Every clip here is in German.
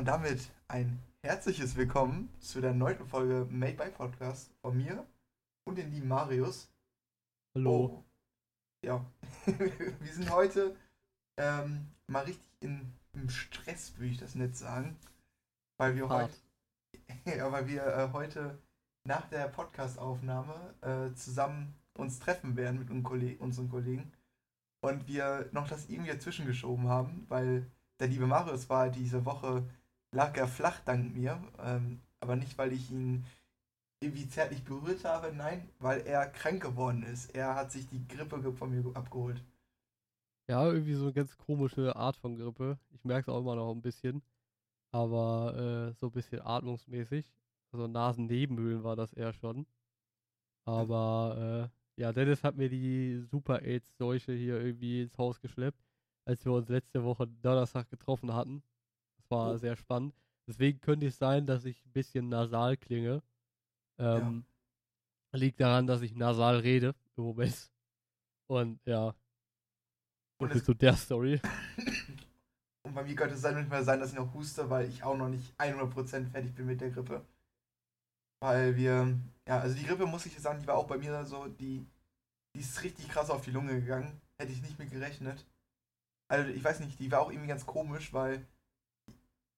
und damit ein herzliches Willkommen zu der neunten Folge Made by Podcast von mir und den lieben Marius. Hallo. Oh, ja, wir sind heute ähm, mal richtig in, im Stress, würde ich das nicht sagen. Weil wir heute, Hart. ja, weil wir äh, heute nach der Podcast-Aufnahme äh, zusammen uns treffen werden mit unseren, Kolleg unseren Kollegen. Und wir noch das irgendwie dazwischen geschoben haben, weil der liebe Marius war diese Woche, lag er flach dank mir. Ähm, aber nicht, weil ich ihn irgendwie zärtlich berührt habe, nein, weil er krank geworden ist. Er hat sich die Grippe von mir abgeholt. Ja, irgendwie so eine ganz komische Art von Grippe. Ich merke es auch immer noch ein bisschen. Aber äh, so ein bisschen atmungsmäßig. Also Nasennebenhöhlen war das eher schon. Aber äh, ja, Dennis hat mir die Super AIDS-Seuche hier irgendwie ins Haus geschleppt, als wir uns letzte Woche Donnerstag getroffen hatten. Das war Oh. sehr spannend. Deswegen könnte es sein, dass ich ein bisschen nasal klinge. Ähm, Liegt daran, dass ich nasal rede im Moment. Und ja. Und zu der Story. Und bei mir könnte es dann nicht mehr sein, dass ich noch huste, weil ich auch noch nicht 100% fertig bin mit der Grippe. Weil wir, ja, also die Grippe, muss ich sagen, die war auch bei mir so, die, die ist richtig krass auf die Lunge gegangen. Hätte ich nicht mit gerechnet. Also ich weiß nicht, die war auch irgendwie ganz komisch, weil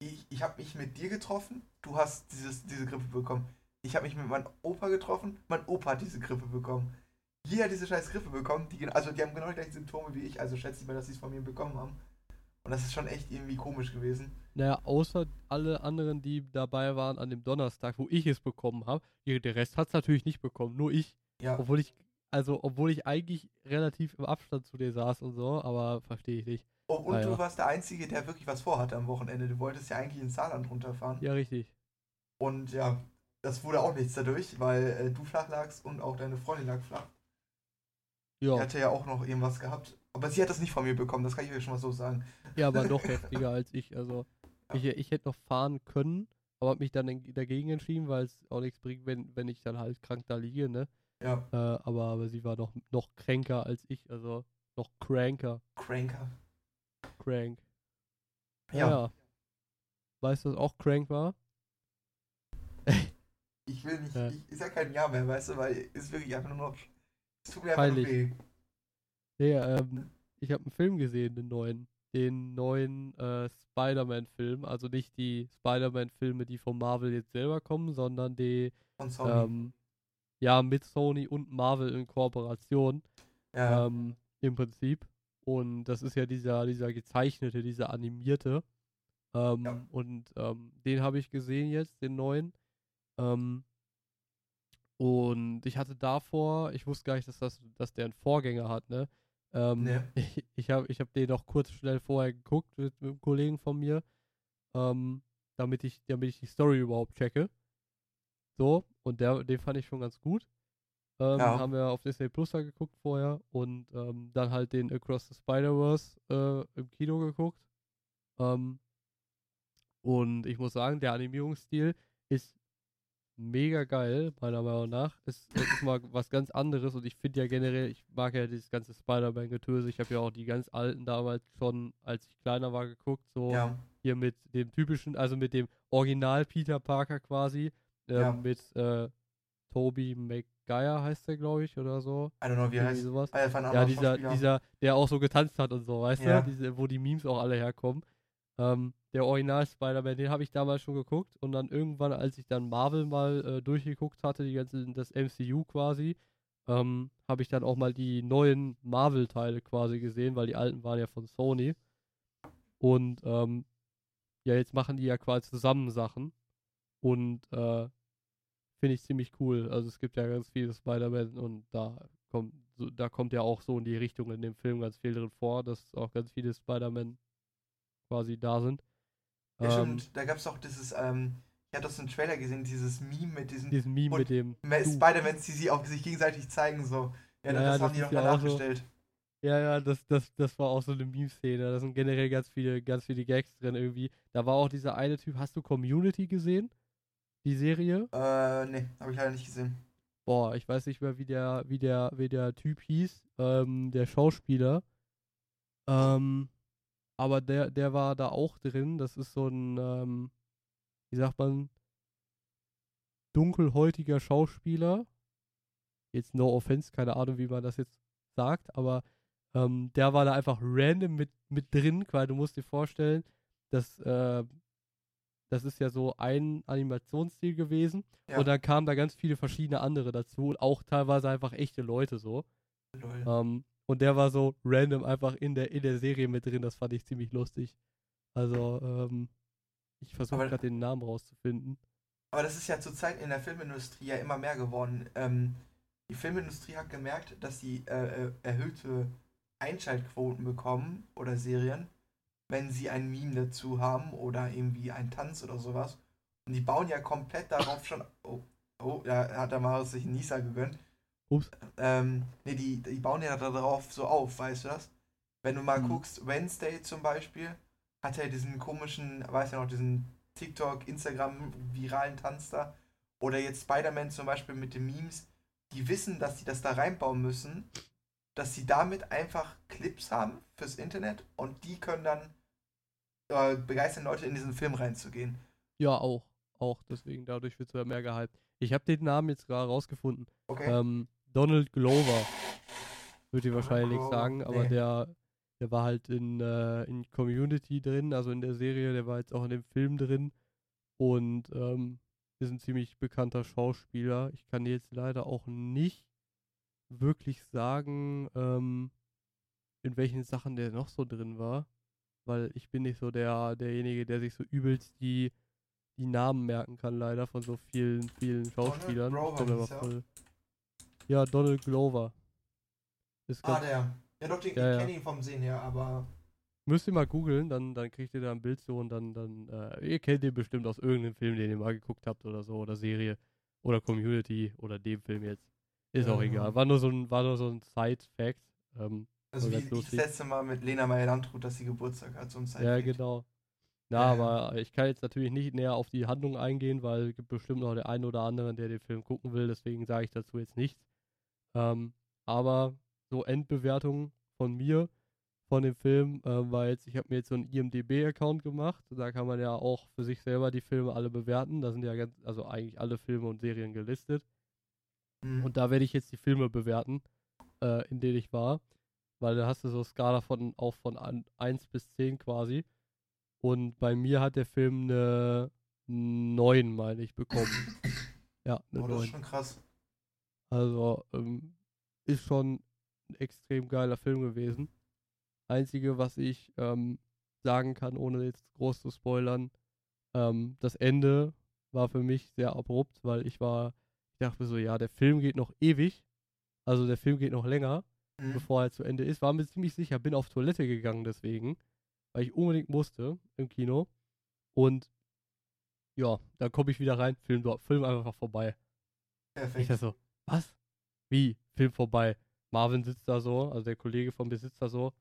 ich, ich habe mich mit dir getroffen, du hast dieses, diese Grippe bekommen. Ich habe mich mit meinem Opa getroffen, mein Opa hat diese Grippe bekommen. Jeder hat diese scheiß Grippe bekommen, die, also die haben genau die gleichen Symptome wie ich, also schätze ich mal, dass sie es von mir bekommen haben. Und das ist schon echt irgendwie komisch gewesen. Naja, außer alle anderen, die dabei waren an dem Donnerstag, wo ich es bekommen habe. Der Rest hat es natürlich nicht bekommen, nur ich. Ja, Obwohl ich, also, obwohl ich eigentlich relativ im Abstand zu dir saß und so, aber verstehe ich nicht. oh, und Ah, du warst der Einzige, der wirklich was vorhatte am Wochenende. Du wolltest ja eigentlich ins Saarland runterfahren. Ja, richtig. Und ja, das wurde auch nichts dadurch, weil äh, du flach lagst und auch deine Freundin lag flach. Die Ja, hatte ja auch noch irgendwas gehabt. Aber sie hat das nicht von mir bekommen, das kann ich euch schon mal so sagen. ja aber noch heftiger als ich. Also, Ja. ich, ich hätte noch fahren können, aber habe mich dann en- dagegen entschieden, weil es auch nichts bringt, wenn, wenn ich dann halt krank da liege, ne? Ja, Äh, aber, aber sie war noch, noch kränker als ich, also noch cranker. Cranker. Crank. Ja. ja. Weißt du, was auch crank war? Ich will nicht, Ja. ich, ich sag kein Ja mehr, weißt du, weil es ist wirklich einfach nur noch. Es tut mir einfach nur weh. Nee, ähm, ich habe einen Film gesehen, den neuen. Den neuen äh, Spider-Man-Film. Also nicht die Spider-Man-Filme, die von Marvel jetzt selber kommen, sondern die, Von Sony. ähm, ja, mit Sony und Marvel in Kooperation. ja, Ähm, Im Prinzip. Und das ist ja dieser, dieser gezeichnete, dieser animierte. Ähm, Ja. Und ähm, den habe ich gesehen jetzt, den neuen. Ähm, und ich hatte davor, ich wusste gar nicht, dass, das, dass der einen Vorgänger hat, ne? Ähm, Nee. Ich, ich habe ich hab den noch kurz schnell vorher geguckt mit, mit einem Kollegen von mir, ähm, damit, ich, damit ich die Story überhaupt checke. So, und der, den fand ich schon ganz gut. Ähm, Ja. Haben wir auf Disney Plus da geguckt vorher und ähm, dann halt den Across the Spider-Verse äh, im Kino geguckt. Ähm, und ich muss sagen, der Animierungsstil ist mega geil, meiner Meinung nach. Es, es ist mal was ganz anderes und ich finde ja generell, ich mag ja dieses ganze Spider-Man-Getöse. Ich habe ja auch die ganz alten damals schon, als ich kleiner war, geguckt. So ja, hier mit dem typischen, also mit dem Original Peter Parker quasi. Ähm, Ja. Mit äh, Toby Maguire heißt der, glaube ich, oder so. I don't know, wie er heißt. sowas. Ah, Ja, dieser, dieser, der auch so getanzt hat und so, weißt Ja. du? Diese, wo die Memes auch alle herkommen. Ähm, der Original Spider-Man, den habe ich damals schon geguckt und dann irgendwann, als ich dann Marvel mal äh, durchgeguckt hatte, die ganze, das MCU quasi, ähm, habe ich dann auch mal die neuen Marvel-Teile quasi gesehen, weil die alten waren ja von Sony. Und ähm, ja, jetzt machen die ja quasi zusammen Sachen. Und äh, finde ich ziemlich cool. Also es gibt ja ganz viele Spider-Man und da kommt, so, da kommt ja auch so in die Richtung in dem Film ganz viel drin vor, dass auch ganz viele Spider-Man quasi da sind. Ja, Ähm, stimmt. Da gab es auch dieses, ähm, ich hatte das im Trailer gesehen, dieses Meme mit diesen diesen Meme mit dem. Spider-Mans, die sich auch sich gegenseitig zeigen, so. Ja, Ja, das ja, haben das die doch ja danach auch so. gestellt. Ja, ja, das, das, das war auch so eine Meme-Szene. Da sind generell ganz viele, ganz viele Gags drin irgendwie. Da war auch dieser eine Typ, hast du Community gesehen? Die Serie? Äh, nee, habe ich leider nicht gesehen. Boah, ich weiß nicht mehr, wie der, wie der, wie der Typ hieß, ähm, der Schauspieler. Ähm, aber der, der war da auch drin. Das ist so ein, ähm, wie sagt man, dunkelhäutiger Schauspieler. Jetzt no offense, keine Ahnung, wie man das jetzt sagt, aber ähm, der war da einfach random mit, mit drin, weil du musst dir vorstellen, dass äh, das ist ja so ein Animationsstil gewesen Ja. und dann kamen da ganz viele verschiedene andere dazu und auch teilweise einfach echte Leute so. Ähm, und der war so random einfach in der, in der Serie mit drin, das fand ich ziemlich lustig. Also, ähm, ich versuche gerade den Namen rauszufinden. Aber das ist ja zurzeit in der Filmindustrie ja immer mehr geworden. Ähm, die Filmindustrie hat gemerkt, dass sie äh, äh, erhöhte Einschaltquoten bekommen oder Serien, wenn sie ein Meme dazu haben oder irgendwie einen Tanz oder sowas. Und die bauen ja komplett darauf schon. Oh, oh da hat der Marius sich einen Nieser gegönnt. Ups. Ähm, nee, die, die bauen ja darauf so auf, weißt du das? Wenn du mal Mhm. guckst, Wednesday zum Beispiel, hat ja diesen komischen, weiß ja noch, diesen TikTok, Instagram viralen Tanz da. Oder jetzt Spider-Man zum Beispiel mit den Memes, die wissen, dass sie das da reinbauen müssen, dass sie damit einfach Clips haben fürs Internet und die können dann äh, begeistern Leute in diesen Film reinzugehen. Ja, auch. Auch, deswegen, dadurch wird es ja mehr gehypt. Ich habe den Namen jetzt gerade rausgefunden. Okay? Ähm, Donald Glover. Würde ich wahrscheinlich Glover, sagen, aber nee. der, der war halt in, äh, in Community drin, also in der Serie, der war jetzt auch in dem Film drin und ähm, ist ein ziemlich bekannter Schauspieler. Ich kann jetzt leider auch nicht wirklich sagen, ähm, in welchen Sachen der noch so drin war, weil ich bin nicht so der, derjenige, der sich so übelst die, die Namen merken kann, leider von so vielen, vielen Donald Schauspielern. Glover Kommt aber hieß er. voll. Ja, Donald Glover. Ist ah, der. Ja, doch, den, Ja, ich ja. kenne ihn vom Sehen her, aber. Müsst ihr mal googeln, dann, dann kriegt ihr da ein Bild so und dann, dann, äh, ihr kennt den bestimmt aus irgendeinem Film, den ihr mal geguckt habt oder so, oder Serie, oder Community, oder dem Film jetzt. Ist auch Ja. egal. War nur so ein, war nur so ein Side-Fact. Ähm, Also wie das letzte Mal mit Lena Meyer-Landrut, dass sie Geburtstag hat, so ein ja, Sidefact. genau. Ja, Na, ja. aber ich kann jetzt natürlich nicht näher auf die Handlung eingehen, weil es gibt bestimmt noch der eine oder andere, der den Film gucken will, deswegen sage ich dazu jetzt nichts. Ähm, aber so Endbewertungen von mir von dem Film äh, war jetzt, ich habe mir jetzt so einen IMDB-Account gemacht, da kann man ja auch für sich selber die Filme alle bewerten, da sind ja ganz, also eigentlich alle Filme und Serien gelistet. Mhm. Und da werde ich jetzt die Filme bewerten, äh, in denen ich war. Weil da hast du so Skala von auch von an, 1 bis 10 quasi. Und bei mir hat der Film eine 9, meine ich, bekommen. ja, eine oh, das 9. ist schon krass. Also, ähm, ist schon ein extrem geiler Film gewesen. Einzige, was ich ähm, sagen kann, ohne jetzt groß zu spoilern, ähm, das Ende war für mich sehr abrupt, weil ich war, dachte mir so, ja, der Film geht noch ewig. Also der Film geht noch länger, Mhm. bevor er zu Ende ist. War mir ziemlich sicher, bin auf Toilette gegangen deswegen, weil ich unbedingt musste im Kino. Und ja, dann komme ich wieder rein, Film, dort- Film einfach vorbei. Ich Perfekt. dachte so, was? Wie? Film vorbei. Marvin sitzt da so, also der Kollege vom Besitzer so,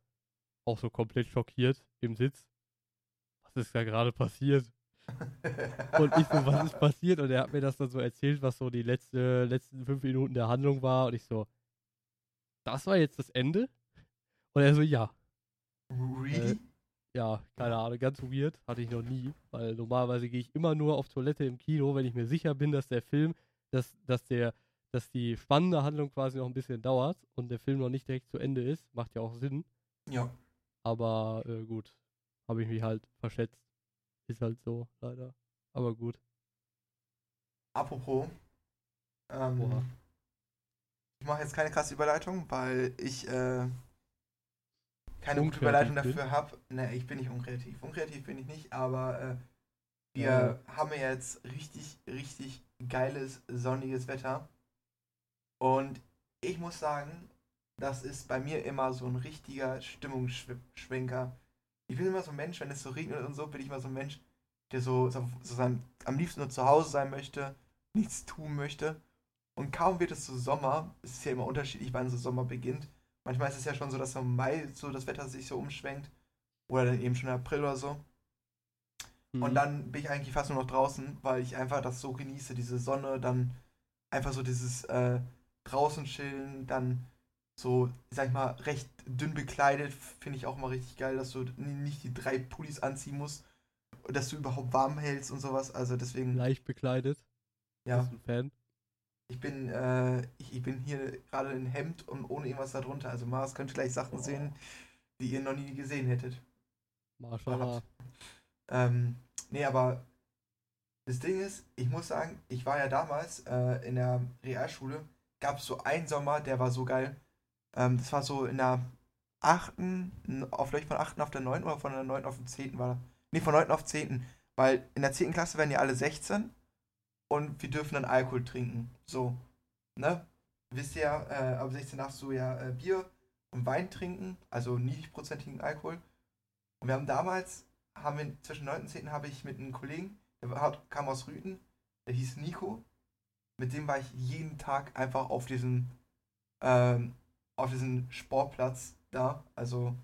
auch so komplett schockiert im Sitz. Was ist da gerade passiert? Und ich so, was ist passiert? Und er hat mir das dann so erzählt, was so die letzte, letzten fünf Minuten der Handlung war. Und ich so, das war jetzt das Ende? Und er so, ja. really? Ja, keine Ahnung, ganz weird, hatte ich noch nie, weil normalerweise gehe ich immer nur auf Toilette im Kino, wenn ich mir sicher bin, dass der Film, dass, dass der, dass die spannende Handlung quasi noch ein bisschen dauert und der Film noch nicht direkt zu Ende ist, macht ja auch Sinn, ja. aber äh, gut, habe ich mich halt verschätzt. Ist halt so, leider. Aber gut. Apropos. Ähm, ich mache jetzt keine krasse Überleitung, weil ich äh, keine gute Überleitung bin. dafür habe. Ne, ich bin nicht unkreativ. Unkreativ bin ich nicht, aber äh, wir haben ja jetzt richtig, richtig geiles, sonniges Wetter. Und ich muss sagen, das ist bei mir immer so ein richtiger Stimmungsschwenker. Ich bin immer so ein Mensch, wenn es so regnet und so, bin ich immer so ein Mensch, der so, so, so sein, am liebsten nur zu Hause sein möchte, nichts tun möchte. Und kaum wird es so Sommer, es ist ja immer unterschiedlich, wann so Sommer beginnt. Manchmal ist es ja schon so, dass im Mai so das Wetter sich so umschwenkt. Oder dann eben schon im April oder so. Und Mhm. dann bin ich eigentlich fast nur noch draußen, weil ich einfach das so genieße, diese Sonne, dann einfach so dieses äh, draußen chillen, dann so, sag ich mal, recht dünn bekleidet, finde ich auch immer richtig geil, dass du nicht die drei Pullis anziehen musst, dass du überhaupt warm hältst und sowas. Also deswegen. Leicht bekleidet. Ja. Bist ein Fan? Ich bin, äh, ich, ich bin hier gerade in Hemd und ohne irgendwas darunter. Also Mars könnte gleich Sachen oh. sehen, die ihr noch nie gesehen hättet. Maschallah. Ähm, nee, aber das Ding ist, ich muss sagen, ich war ja damals äh, in der Realschule, gab es so einen Sommer, der war so geil. Ähm, das war so in der 8., auf, vielleicht von 8. auf der 9. oder von der 9. auf den 10. war Nee, von 9. auf 10. Weil in der 10. Klasse werden ja alle 16 und wir dürfen dann Alkohol trinken. So, ne? Wisst ihr ja, äh, ab 16 darfst du ja äh, Bier und Wein trinken, also niedrigprozentigen Alkohol. Und wir haben damals, haben wir zwischen 9 und 10. habe ich mit einem Kollegen, der kam aus Rüten, der hieß Nico. Mit dem war ich jeden Tag einfach auf diesem, ähm, auf diesem Sportplatz da. Also,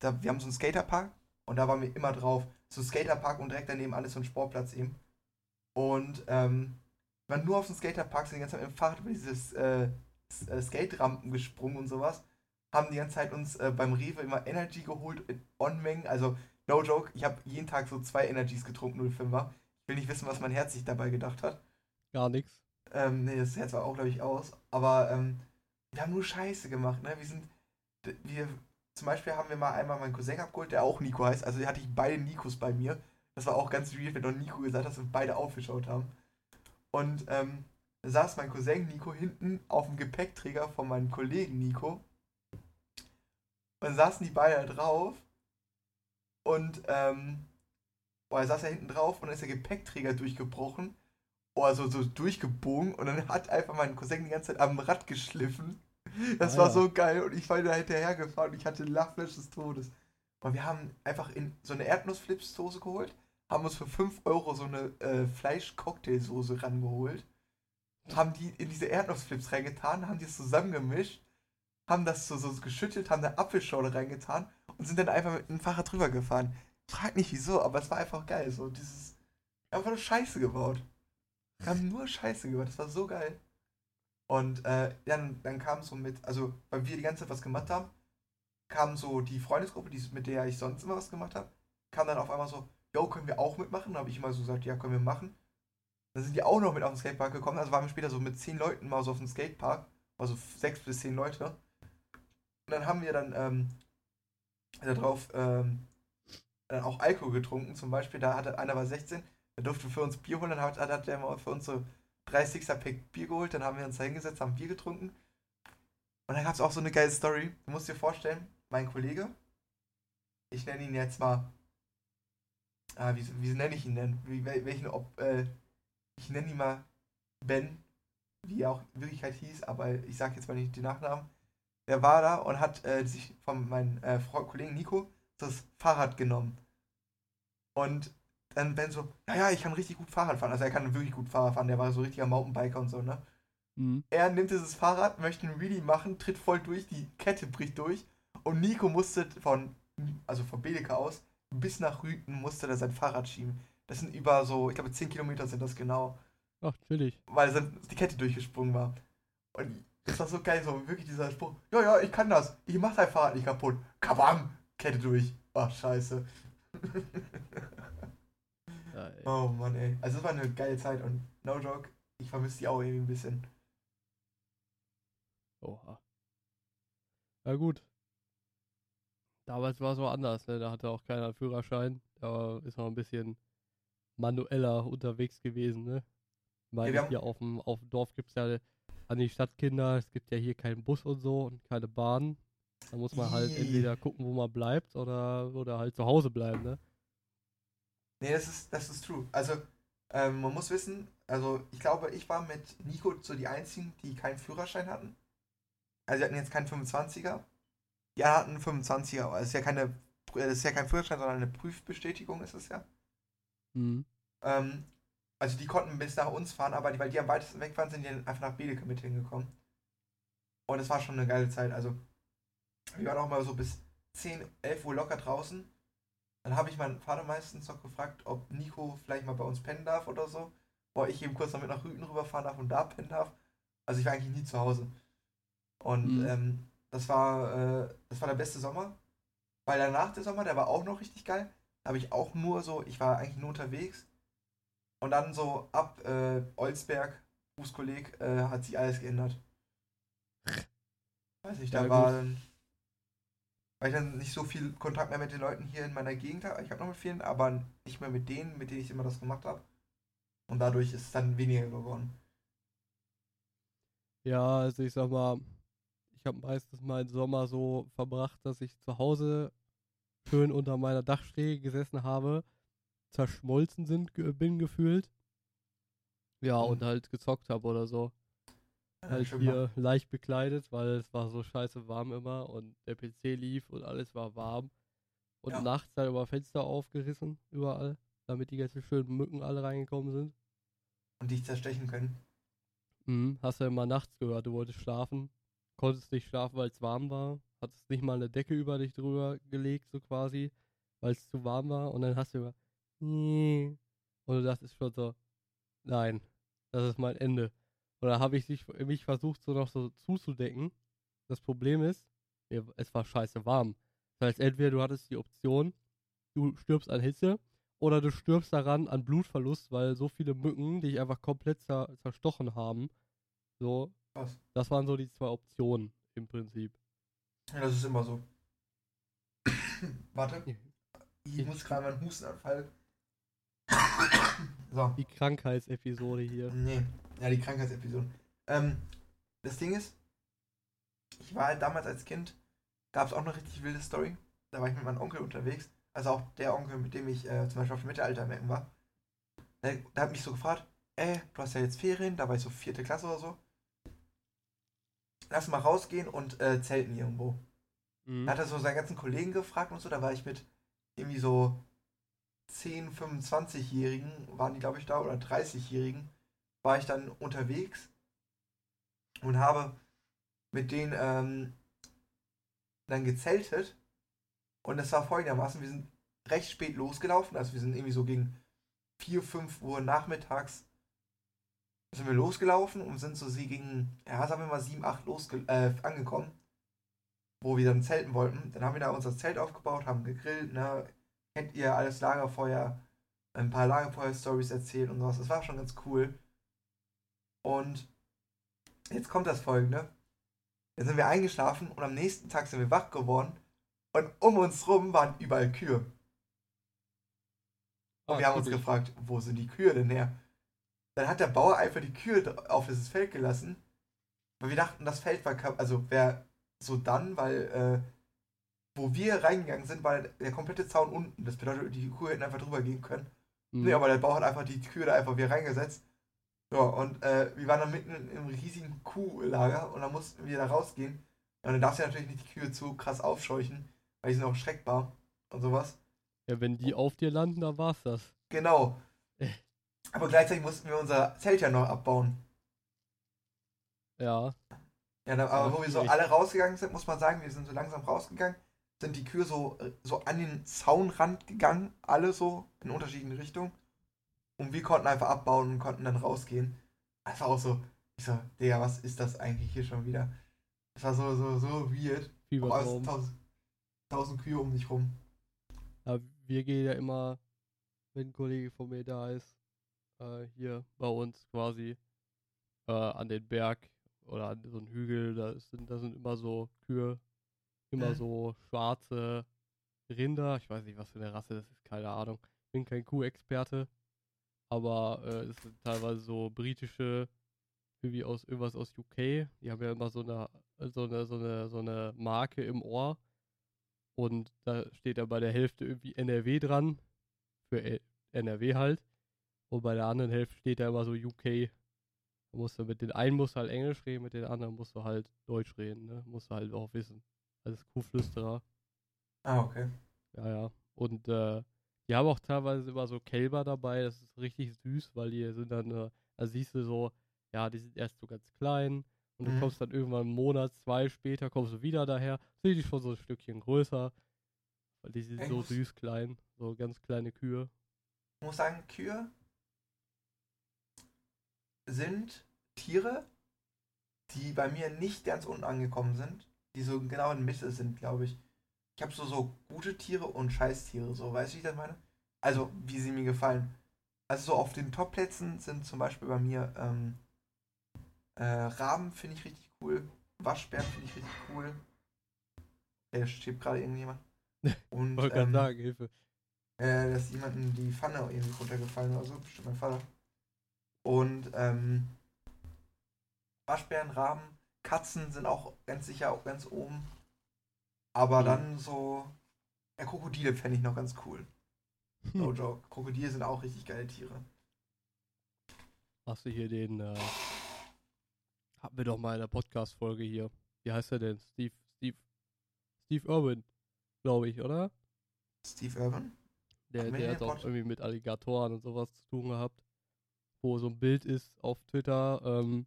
da, wir haben so einen Skaterpark und da waren wir immer drauf. So Skaterpark und direkt daneben alles so ein Sportplatz eben. Und ähm, wir waren nur auf dem Skaterpark, sind die ganze Zeit dem Fahrrad über dieses äh, äh, Skate-Rampen gesprungen und sowas. Haben die ganze Zeit uns äh, beim Rewe immer Energy geholt in On-Mengen. Also, no joke, ich habe jeden Tag so zwei Energies getrunken, 05er. Ich will nicht wissen, was mein Herz sich dabei gedacht hat. Gar nichts. Ähm, nee, das Herz war auch, glaube ich, aus. Aber ähm, wir haben nur Scheiße gemacht, ne? Wir sind. Wir. Zum Beispiel haben wir mal einmal meinen Cousin abgeholt, der auch Nico heißt. Also hatte ich beide Nikos bei mir. Das war auch ganz weird, wenn du Nico gesagt hast und beide aufgeschaut haben. Und ähm, saß mein Cousin Nico hinten auf dem Gepäckträger von meinem Kollegen Nico. Und saßen die beide da drauf. Und, ähm, boah, er saß ja hinten drauf und dann ist der Gepäckträger durchgebrochen. Boah, so, so durchgebogen. Und dann hat einfach mein Cousin die ganze Zeit am Rad geschliffen. Das ah, war ja. so geil. Und ich war da hinterhergefahren und ich hatte Lachflash des Todes. Und wir haben einfach in so eine Erdnussflipssoße geholt haben uns für 5 Euro so eine äh, Fleisch-Cocktailsoße rangeholt, haben die in diese Erdnussflips reingetan, haben die es zusammengemischt, haben das so, so geschüttelt, haben eine Apfelschorle reingetan und sind dann einfach mit dem Fahrrad drüber gefahren. Frag nicht wieso, aber es war einfach geil. So dieses. Einfach nur Scheiße gebaut. Wir haben nur Scheiße gebaut. Das war so geil. Und äh, dann, dann kam so mit, also weil wir die ganze Zeit was gemacht haben, kam so die Freundesgruppe, die, mit der ich sonst immer was gemacht habe, kam dann auf einmal so, yo, können wir auch mitmachen? Da habe ich immer so gesagt, ja, können wir machen. Dann sind die auch noch mit auf den Skatepark gekommen. Also waren wir später so mit zehn Leuten mal so auf dem Skatepark. Also sechs bis zehn Leute. Und dann haben wir dann ähm, darauf ähm, dann auch Alkohol getrunken. Zum Beispiel, da hatte einer war 16, der durfte für uns Bier holen. Dann hat, hat der mal für uns so 30er Pack Bier geholt. Dann haben wir uns da hingesetzt, haben Bier getrunken. Und dann gab es auch so eine geile Story. Du musst dir vorstellen, mein Kollege, ich nenne ihn jetzt mal ah, wie, wie nenne ich ihn denn? Wie, welchen, ob, äh, ich nenne ihn mal Ben, wie er auch in Wirklichkeit hieß, aber ich sage jetzt mal nicht die Nachnamen. Der war da und hat äh, sich von meinem äh, Kollegen Nico das Fahrrad genommen. Und dann Ben so, ja, ja, ich kann richtig gut Fahrrad fahren. Also er kann wirklich gut Fahrrad fahren, der war so richtiger Mountainbiker und so, ne? Mhm. Er nimmt dieses Fahrrad, möchte einen Wheelie machen, tritt voll durch, die Kette bricht durch und Nico musste von, also von Beleka aus, bis nach Rüten musste er sein Fahrrad schieben. Das sind über so, ich glaube 10 Kilometer sind das genau. Ach, chillig. Weil die Kette durchgesprungen war. Und das war so geil, so wirklich dieser Spruch. Ja, ja, ich kann das. Ich mach dein Fahrrad nicht kaputt. Kabam! Kette durch. Ach, scheiße. ja, oh Mann, ey. Also, es war eine geile Zeit und no joke, ich vermisse die auch irgendwie ein bisschen. Oha. Na gut, Damals war es auch anders, ne? Da hatte auch keiner Führerschein. Da ist man ein bisschen manueller unterwegs gewesen, ne? Meine, ja, hier auf dem, auf dem Dorf gibt es ja an die Stadtkinder, es gibt ja hier keinen Bus und so und keine Bahn. Da muss man halt entweder gucken, wo man bleibt oder, oder halt zu Hause bleiben, ne? Nee, das ist, das ist true. Also, ähm, man muss wissen, also ich glaube, ich war mit Nico so die einzigen, die keinen Führerschein hatten. Also, sie hatten jetzt keinen 25er. Ja, ein 25er, aber es ist ja keine, es ist ja kein Führerschein, sondern eine Prüfbestätigung ist es ja. Mhm. Ähm, also die konnten bis nach uns fahren, aber die, weil die am weitesten weg waren, sind die einfach nach Bedeke mit hingekommen. Und es war schon eine geile Zeit. Also wir waren auch mal so bis 10, 11 Uhr locker draußen. Dann habe ich meinen Vater meistens noch gefragt, ob Nico vielleicht mal bei uns pennen darf oder so. Boah, ich eben kurz noch mit nach Rüten rüberfahren darf und da pennen darf. Also ich war eigentlich nie zu Hause. Und mhm. ähm, das war, äh, das war der beste Sommer. Weil danach der Sommer, der war auch noch richtig geil. Da habe ich auch nur so, ich war eigentlich nur unterwegs. Und dann so ab äh, Olsberg, Fußkolleg, äh, hat sich alles geändert. Weiß nicht, da Ja, war dann, weil ich dann nicht so viel Kontakt mehr mit den Leuten hier in meiner Gegend habe. Ich habe noch mit vielen, aber nicht mehr mit denen, mit denen ich immer das gemacht habe. Und dadurch ist es dann weniger geworden. Ja, also ich sag mal, ich habe meistens meinen Sommer so verbracht, dass ich zu Hause schön unter meiner Dachschräge gesessen habe, zerschmolzen sind, bin gefühlt. Ja, Mhm. und halt gezockt habe oder so. Ja, Halt schön hier leicht bekleidet, weil es war so scheiße warm immer und der PC lief und alles war warm. Und Ja. nachts halt immer Fenster aufgerissen, überall, damit die ganzen schönen Mücken alle reingekommen sind. Und dich zerstechen können. Mhm. Hast du immer nachts gehört, du wolltest schlafen, konntest nicht schlafen, weil es warm war, hattest nicht mal eine Decke über dich drüber gelegt, so quasi, weil es zu warm war und dann hast du immer "Nee." und du dachtest schon so, nein, das ist mein Ende. Da habe ich mich versucht so noch so zuzudecken. Das Problem ist, es war scheiße warm. Das heißt, entweder du hattest die Option, du stirbst an Hitze oder du stirbst daran an Blutverlust, weil so viele Mücken dich einfach komplett zer zerstochen haben. So, Was? das waren so die zwei Optionen im Prinzip. Ja, das ist immer so. Warte. Ich muss gerade meinen Hustenanfall. so. Die Krankheitsepisode hier. Nee. Ja, die Krankheitsepisode. Ähm, das Ding ist, ich war halt damals als Kind, gab es auch eine richtig wilde Story. Da war ich mit meinem Onkel unterwegs. Also auch der Onkel, mit dem ich äh, zum Beispiel auf dem Mittelaltermecken war. Der, der hat mich so gefragt, ey, du hast ja jetzt Ferien, da war ich so vierte Klasse oder so. Lass mal rausgehen und äh, zelten irgendwo. Mhm. Da hat er so seinen ganzen Kollegen gefragt und so, da war ich mit irgendwie so 10, 25-Jährigen, waren die glaube ich da, oder 30-Jährigen, war ich dann unterwegs und habe mit denen ähm, dann gezeltet und es war folgendermaßen, wir sind recht spät losgelaufen, also wir sind irgendwie so gegen 4, 5 Uhr nachmittags sind wir losgelaufen und sind so sie gegen, ja sagen wir mal 7, 8 losge äh, angekommen wo wir dann zelten wollten. Dann haben wir da unser Zelt aufgebaut, haben gegrillt, ne? Kennt ihr alles Lagerfeuer, ein paar Lagerfeuer-Stories erzählt und sowas. Das war schon ganz cool. Und jetzt kommt das folgende. Dann sind wir eingeschlafen und am nächsten Tag sind wir wach geworden und um uns rum waren überall Kühe. Und Ah, wir haben uns gefragt, wo sind die Kühe denn her? Dann hat der Bauer einfach die Kühe auf dieses Feld gelassen, weil wir dachten, das Feld war, kap- also wäre so dann, weil äh, wo wir reingegangen sind, war der komplette Zaun unten. Das bedeutet, die Kühe hätten einfach drüber gehen können. Mhm. Nee, aber der Bauer hat einfach die Kühe da einfach wieder reingesetzt. Ja, und äh, wir waren dann mitten einem riesigen Kuhlager und dann mussten wir da rausgehen. Und dann darfst du natürlich nicht die Kühe zu krass aufscheuchen, weil die sind auch schreckbar und sowas. ja, wenn die auf dir landen, dann war's das. Genau. Aber gleichzeitig mussten wir unser Zelt ja noch abbauen. Ja. Ja, da, aber Ja, wo wir so alle rausgegangen sind, muss man sagen, wir sind so langsam rausgegangen, sind die Kühe so, äh, so an den Zaunrand gegangen, alle so in unterschiedliche Richtungen. Und wir konnten einfach abbauen und konnten dann rausgehen. Das war auch so, ich so, Digga, was ist das eigentlich hier schon wieder? Das war so, so, so weird. Fiebertraum. tausend, tausend Kühe um dich rum. Ja, wir gehen ja immer, wenn ein Kollege von mir da ist, äh, hier bei uns quasi äh, an den Berg oder an so einen Hügel, da sind, da sind immer so Kühe, immer Mhm. so schwarze Rinder. Ich weiß nicht, was für eine Rasse das ist, keine Ahnung. Ich bin kein Kuhexperte, aber äh, es sind teilweise so britische, irgendwie aus irgendwas aus UK. Die haben ja immer so eine, so eine, so eine, so eine Marke im Ohr. Und da steht ja bei der Hälfte irgendwie NRW dran. Für L- NRW halt. Und bei der anderen Hälfte steht da immer so UK. Da musst du mit den einen musst du halt Englisch reden, mit den anderen musst du halt Deutsch reden, ne? Musst du halt auch wissen. Als Kuhflüsterer. Ah, okay. Ja, ja. Und äh, die haben auch teilweise immer so Kälber dabei, das ist richtig süß, weil die sind dann, äh, also siehst du so, ja, die sind erst so ganz klein und du Mhm. kommst dann irgendwann einen Monat, zwei später, kommst du wieder daher, sind die schon so ein Stückchen größer, weil die sind Ich so süß klein, so ganz kleine Kühe. Ich muss sagen, Kühe sind Tiere, die bei mir nicht ganz unten angekommen sind, die so genau in der Mitte sind, glaube ich. Ich habe so, so gute Tiere und Scheißtiere, so, weißt du, wie ich das meine? Also, wie sie mir gefallen. Also, so auf den Top-Plätzen sind zum Beispiel bei mir ähm, äh, Raben, finde ich richtig cool. Waschbären finde ich richtig cool. Der steht gerade irgendjemand. Und, Wollte gerade ähm, sagen, Hilfe. äh, dass jemandem die Pfanne irgendwie runtergefallen oder so, bestimmt mein Vater. Und ähm, Waschbären, Raben, Katzen sind auch ganz sicher auch ganz oben. Aber Mhm. dann so, ja, Krokodile fände ich noch ganz cool. No Hm. joke. Krokodile sind auch richtig geile Tiere. Hast du hier den, äh, hatten wir doch mal in der Podcast-Folge hier. Wie heißt er denn? Steve, Steve, Steve Irwin, glaube ich, oder? Steve Irwin? Der, der hat auch Pod- irgendwie mit Alligatoren und sowas zu tun gehabt. Wo so ein Bild ist auf Twitter, ähm,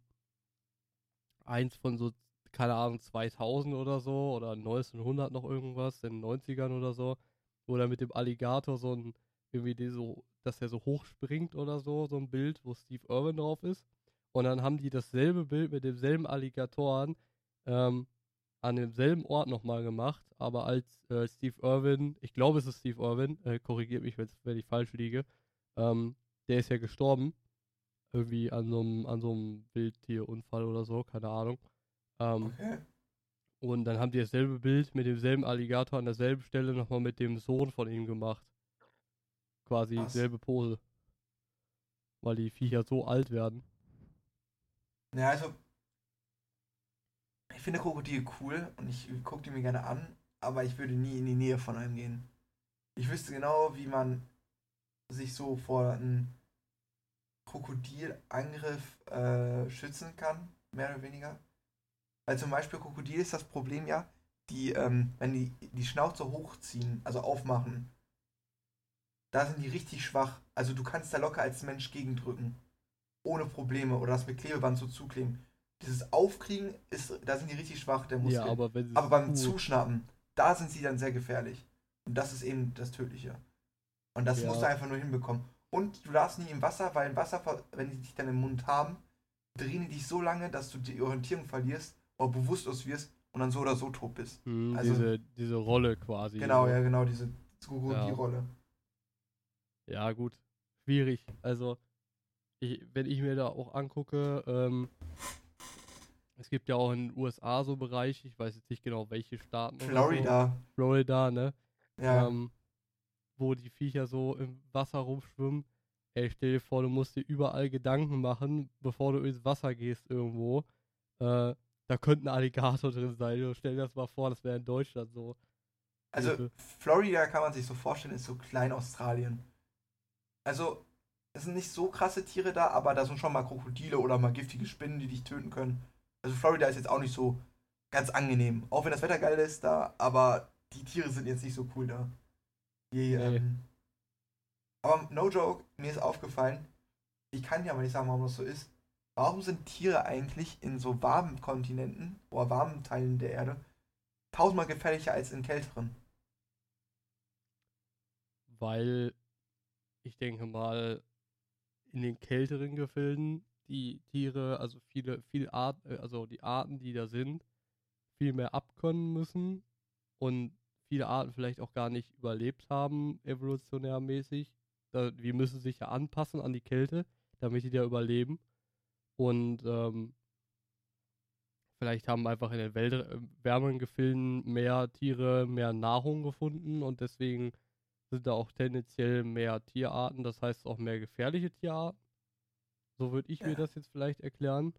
eins von so, keine Ahnung, 2000 oder so, oder 1900 noch irgendwas, in den 90ern oder so, wo er mit dem Alligator so ein, irgendwie so, dass er so hoch springt oder so, so ein Bild, wo Steve Irwin drauf ist. Und dann haben die dasselbe Bild mit demselben Alligatoren ähm, an demselben Ort nochmal gemacht, aber als äh, Steve Irwin, ich glaube es ist Steve Irwin, äh, korrigiert mich, wenn ich falsch liege, ähm, der ist ja gestorben. Irgendwie an so einem an so einem Wildtierunfall oder so, keine Ahnung. Ähm, Okay. und dann haben die dasselbe Bild mit demselben Alligator an derselben Stelle nochmal mit dem Sohn von ihm gemacht. Quasi Krass. selbe Pose. Weil die Viecher so alt werden. Ja, also. Ich finde Krokodile cool und ich gucke die mir gerne an, aber ich würde nie in die Nähe von einem gehen. Ich wüsste genau, wie man sich so vor einem Krokodilangriff äh, schützen kann, mehr oder weniger. Weil zum Beispiel Krokodil ist das Problem ja, die, ähm, wenn die die Schnauze hochziehen, also aufmachen, da sind die richtig schwach. Also du kannst da locker als Mensch gegendrücken ohne Probleme oder das mit Klebeband so zukleben. Dieses Aufkriegen ist, da sind die richtig schwach, der Muskel. Ja, aber aber beim zu- Zuschnappen, da sind sie dann sehr gefährlich. Und das ist eben das Tödliche. Und das Ja. musst du einfach nur hinbekommen. Und du darfst nie im Wasser, weil im Wasser, wenn die dich dann im Mund haben, drehen die dich so lange, dass du die Orientierung verlierst oder bewusstlos wirst und dann so oder so tot bist. Hm, also- diese, diese Rolle quasi. Genau, ja, genau, diese Krokodilrolle. Ja, gut. Schwierig. Also, ich, wenn ich mir da auch angucke, ähm, es gibt ja auch in den USA so Bereiche, ich weiß jetzt nicht genau welche Staaten. Florida. So, Florida, ne? Ja. Ähm, wo die Viecher so im Wasser rumschwimmen. Ey, stell dir vor, du musst dir überall Gedanken machen, bevor du ins Wasser gehst irgendwo. Äh, da könnte ein Alligator drin sein. Stell dir das mal vor, das wäre in Deutschland so. Also. Florida kann man sich so vorstellen, ist so klein Australien. Also es sind nicht so krasse Tiere da, aber da sind schon mal Krokodile oder mal giftige Spinnen, die dich töten können. Also Florida ist jetzt auch nicht so ganz angenehm. Auch wenn das Wetter geil ist da, aber die Tiere sind jetzt nicht so cool da. Die, Nee. ähm, aber no joke, mir ist aufgefallen, ich kann ja mal nicht sagen, warum das so ist. Warum sind Tiere eigentlich in so warmen Kontinenten oder warmen Teilen der Erde tausendmal gefährlicher als in kälteren? weil ich denke mal, in den kälteren Gefilden die Tiere, also viele, viele Arten, also die Arten, die da sind, viel mehr abkönnen müssen und viele Arten vielleicht auch gar nicht überlebt haben, evolutionärmäßig. Die müssen sich ja anpassen an die Kälte, damit die da überleben. Und ähm, vielleicht haben einfach in den Wälder, äh, wärmeren Gefilden mehr Tiere mehr Nahrung gefunden und deswegen sind da auch tendenziell mehr Tierarten, das heißt auch mehr gefährliche Tierarten. So würde ich mir Ja. das jetzt vielleicht erklären.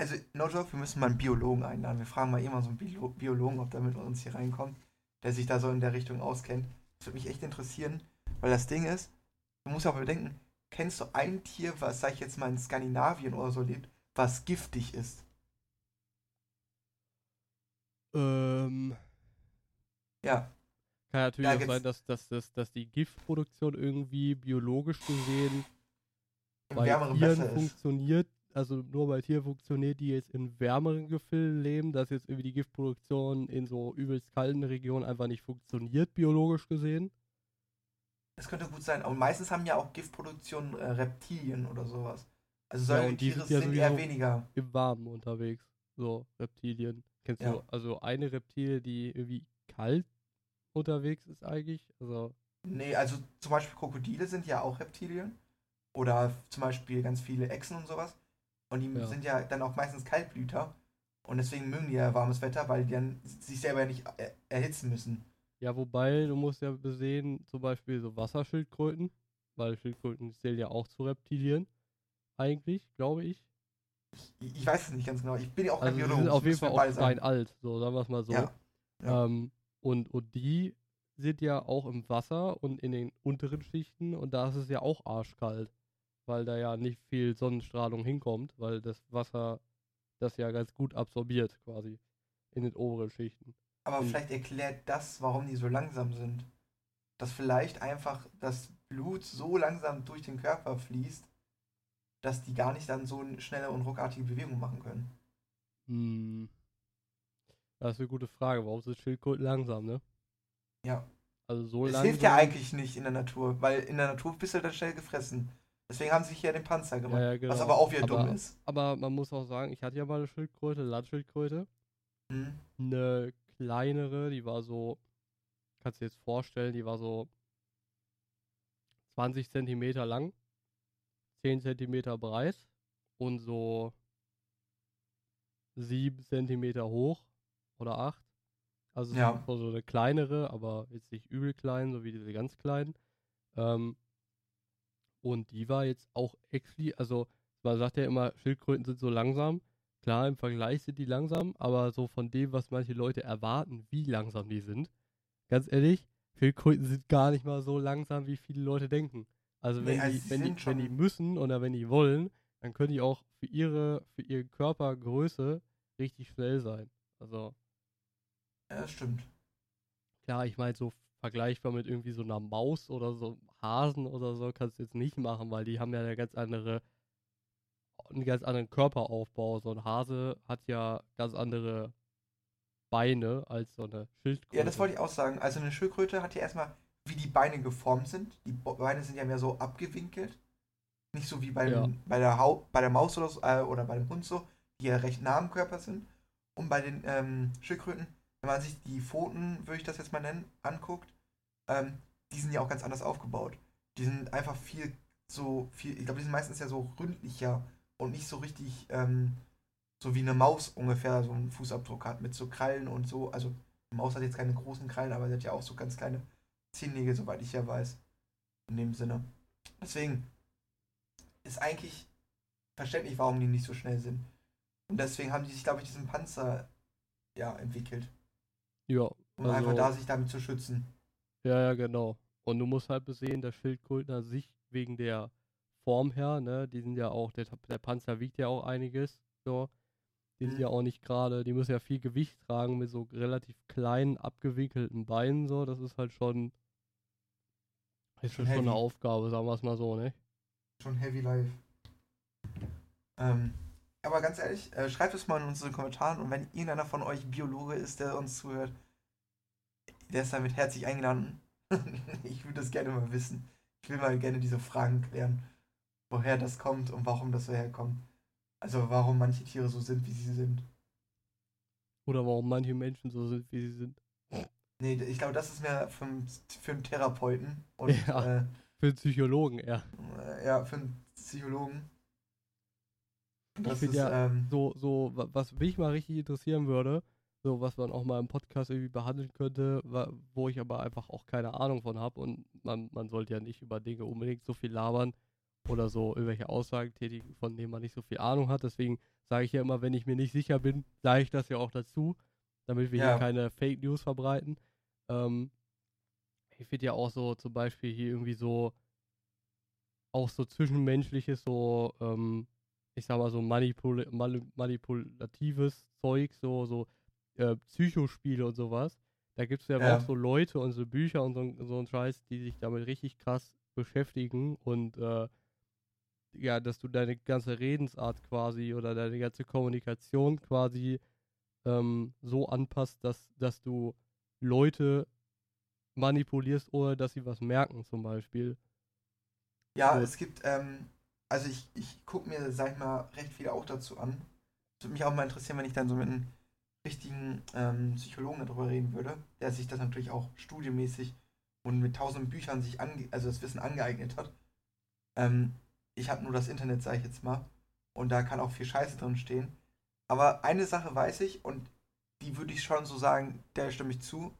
Also, no joke, wir müssen mal einen Biologen einladen. Wir fragen mal immer so einen Bio Biologen, ob der mit uns hier reinkommt, der sich da so in der Richtung auskennt. Das würde mich echt interessieren, weil das Ding ist, du musst aber bedenken, kennst du ein Tier, was, sag ich jetzt mal, in Skandinavien oder so lebt, was giftig ist? Ähm, Ja, kann natürlich Da auch sein, dass, dass, dass, dass die Giftproduktion irgendwie biologisch gesehen bei Tieren ist. funktioniert, also nur bei Tieren funktioniert, die jetzt in wärmeren Gefilden leben, dass jetzt irgendwie die Giftproduktion in so übelst kalten Regionen einfach nicht funktioniert, biologisch gesehen. Das könnte gut sein. Aber meistens haben ja auch Giftproduktion äh, Reptilien oder sowas. Also Ja, solche und die Tiere sind ja sind eher weniger. Im Warmen unterwegs. So, Reptilien. Kennst Ja. du also eine Reptilie, die irgendwie kalt unterwegs ist eigentlich? Also, Nee, also zum Beispiel Krokodile sind ja auch Reptilien. Oder zum Beispiel ganz viele Echsen und sowas. Und die Ja. sind ja dann auch meistens Kaltblüter. Und deswegen mögen die ja warmes Wetter, weil die dann sich selber nicht er erhitzen müssen. Ja, wobei, du musst ja besehen, zum Beispiel so Wasserschildkröten, weil Schildkröten zählen ja auch zu Reptilien. Eigentlich, glaube ich. Ich, ich weiß es nicht ganz genau. Ich bin ja auch kein Also, Biologe. sind auf jeden Fall auch alt, so, sagen wir es mal so. Ja. Ja. Ähm, und, und die sind ja auch im Wasser und in den unteren Schichten und da ist es ja auch arschkalt, weil da ja nicht viel Sonnenstrahlung hinkommt, weil das Wasser das ja ganz gut absorbiert quasi in den oberen Schichten. Aber Und- vielleicht erklärt das, warum die so langsam sind. Dass vielleicht einfach das Blut so langsam durch den Körper fließt, dass die gar nicht dann so eine schnelle und ruckartige Bewegung machen können. Hm. Das ist eine gute Frage. Warum sind Schildkröten langsam, ne? Ja. Also so Es langsam. hilft ja eigentlich nicht in der Natur, weil in der Natur bist du dann schnell gefressen. Deswegen haben sie sich ja den Panzer gemacht. Ja, ja, genau. Was aber auch wieder aber, dumm ist. Aber man muss auch sagen, ich hatte ja mal eine Schildkröte, Landschildkröte. Hm. Eine kleinere, die war so, kannst du dir jetzt vorstellen, die war so 20 Zentimeter lang, 10 Zentimeter breit und so 7 Zentimeter hoch oder 8. Also Ja. so eine kleinere, aber jetzt nicht übel klein, so wie diese ganz kleinen. Ähm, und die war jetzt auch actually, also man sagt ja immer, Schildkröten sind so langsam. Klar, im Vergleich sind die langsam, aber so von dem, was manche Leute erwarten, wie langsam die sind, ganz ehrlich, Schildkröten sind gar nicht mal so langsam, wie viele Leute denken. Also wenn, Nee, also die, wenn, die, wenn die müssen oder wenn die wollen, dann können die auch für ihre, für ihre Körpergröße richtig schnell sein. Also Ja, das stimmt. klar, ich meine, so vergleichbar mit irgendwie so einer Maus oder so einem Hasen oder so kannst du jetzt nicht machen, weil die haben ja eine ganz andere, einen ganz anderen Körperaufbau. So ein Hase hat ja ganz andere Beine als so eine Schildkröte. Ja, das wollte ich auch sagen. Also eine Schildkröte hat ja erstmal, wie die Beine geformt sind. Die Beine sind ja mehr so abgewinkelt. Nicht so wie beim, Ja. bei, der Hau bei der Maus oder, so, äh, oder bei dem Hund so, die ja recht nah am Körper sind. Und bei den ähm, Schildkröten, wenn man sich die Pfoten, würde ich das jetzt mal nennen, anguckt, ähm, die sind ja auch ganz anders aufgebaut. Die sind einfach viel so, viel, ich glaube, die sind meistens ja so ründlicher und nicht so richtig, ähm, so wie eine Maus ungefähr so einen Fußabdruck hat mit so Krallen und so. Also eine Maus hat jetzt keine großen Krallen, aber sie hat ja auch so ganz kleine Zehennägel, soweit ich ja weiß. In dem Sinne. Deswegen ist eigentlich verständlich, warum die nicht so schnell sind. Und deswegen haben die sich, glaube ich, diesen Panzer ja entwickelt. Ja, Um Also- einfach da sich damit zu schützen. ja, ja, genau. Und du musst halt besehen, dass Schildkröten an sich wegen der Form her, ne, die sind ja auch, der, der Panzer wiegt ja auch einiges, so. Die sind Mhm. ja auch nicht gerade, die müssen ja viel Gewicht tragen mit so relativ kleinen, abgewinkelten Beinen, so. Das ist halt schon, ist Schon schon, eine. Aufgabe, sagen wir es mal so, ne? Schon Heavy Life. Ähm, aber ganz ehrlich, äh, schreibt es mal in unseren Kommentaren und wenn irgendeiner von euch Biologe ist, der uns zuhört, der ist damit herzlich eingeladen. ich würde das gerne mal wissen. Ich will mal gerne diese Fragen klären, woher das kommt und warum das so herkommt. Also warum manche Tiere so sind, wie sie sind. Oder warum manche Menschen so sind, wie sie sind. Nee, ich glaube, das ist mehr für, einen- für einen Therapeuten und Ja. äh, Für einen Psychologen, ja. äh, ja, für einen Psychologen. Und Ich Das find ist, ja ähm, so, so, wa- was mich mal richtig interessieren würde, so was man auch mal im Podcast irgendwie behandeln könnte, wo ich aber einfach auch keine Ahnung von habe und man, man sollte ja nicht über Dinge unbedingt so viel labern oder so irgendwelche Aussagen tätigen, von denen man nicht so viel Ahnung hat. Deswegen sage ich ja immer, wenn ich mir nicht sicher bin, sage ich das ja auch dazu, damit wir Ja. hier keine Fake News verbreiten. Ähm, ich finde ja auch so zum Beispiel hier irgendwie so auch so zwischenmenschliches, so, ähm, ich sag mal so manipul mani- manipulatives Zeug, so, so äh, Psychospiele und sowas. Da gibt es ja, Ja. auch so Leute und so Bücher und so, so ein Scheiß, die sich damit richtig krass beschäftigen und äh, ja, dass du deine ganze Redensart quasi oder deine ganze Kommunikation quasi ähm, so anpasst, dass, dass du Leute manipulierst, ohne dass sie was merken, zum Beispiel. Ja, Gut. es gibt, ähm, also ich, ich gucke mir, sag ich mal, recht viel auch dazu an. Es würde mich auch mal interessieren, wenn ich dann so mit einem richtigen ähm, Psychologen darüber reden würde, der sich das natürlich auch studiemäßig und mit tausenden Büchern sich ange also das Wissen angeeignet hat. Ähm, ich habe nur das Internet, sage ich jetzt mal. Und da kann auch viel Scheiße drin stehen. Aber eine Sache weiß ich und die würde ich schon so sagen, der stimme ich zu.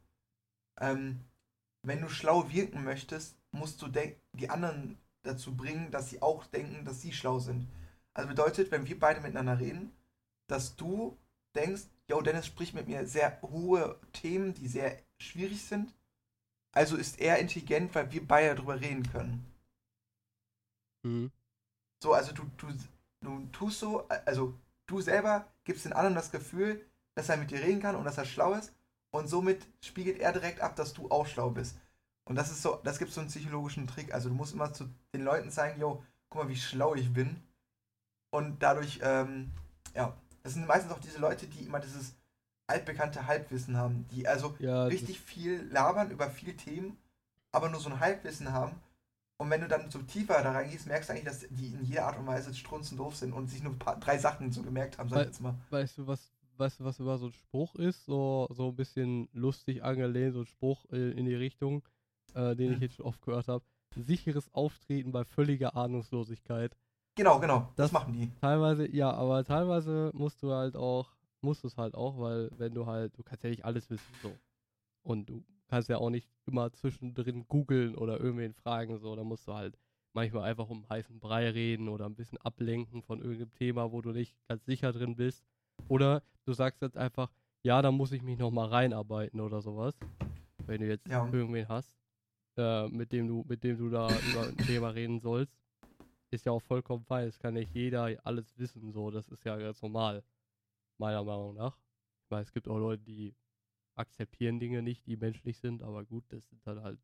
Ähm, wenn du schlau wirken möchtest, musst du die anderen dazu bringen, dass sie auch denken, dass sie schlau sind. Also bedeutet, wenn wir beide miteinander reden, dass du denkst, yo, Dennis spricht mit mir sehr hohe Themen, die sehr schwierig sind. Also ist er intelligent, weil wir beide darüber reden können. Mhm. So, also du, du, du tust so, also du selber gibst den anderen das Gefühl, dass er mit dir reden kann und dass er schlau ist. Und somit spiegelt er direkt ab, dass du auch schlau bist. Und das ist so, das gibt so einen psychologischen Trick. Also du musst immer zu den Leuten zeigen, yo, guck mal, wie schlau ich bin. Und dadurch, ähm, ja, das sind meistens auch diese Leute, die immer dieses altbekannte Halbwissen haben, die also ja, richtig viel labern über viele Themen, aber nur so ein Halbwissen haben. Und wenn du dann so tiefer da reingehst, merkst du eigentlich, dass die in jeder Art und Weise strunzen doof sind und sich nur ein paar, drei Sachen so gemerkt haben, sag ich jetzt mal. Weißt du, was, weißt du, was über so ein Spruch ist? So, so ein bisschen lustig angelehnt, so ein Spruch äh, in die Richtung, äh, den ich jetzt schon oft gehört habe. Sicheres Auftreten bei völliger Ahnungslosigkeit. Genau, genau. Das, das machen die. Teilweise, ja, aber teilweise musst du halt auch, musst du es halt auch, weil wenn du halt, du kannst ja nicht alles wissen, so. Und du kannst ja auch nicht immer zwischendrin googeln oder irgendwen fragen, so. Da musst du halt manchmal einfach um heißen Brei reden oder ein bisschen ablenken von irgendeinem Thema, wo du nicht ganz sicher drin bist. Oder du sagst jetzt einfach, ja, da muss ich mich nochmal reinarbeiten oder sowas. Wenn du jetzt ja. irgendwen hast, äh, mit dem du, mit dem du da über ein Thema reden sollst ist ja auch vollkommen fein. Es kann nicht jeder alles wissen, so. Das ist ja ganz normal. Meiner Meinung nach. Ich meine, es gibt auch Leute, die akzeptieren Dinge nicht, die menschlich sind, aber gut, das sind dann halt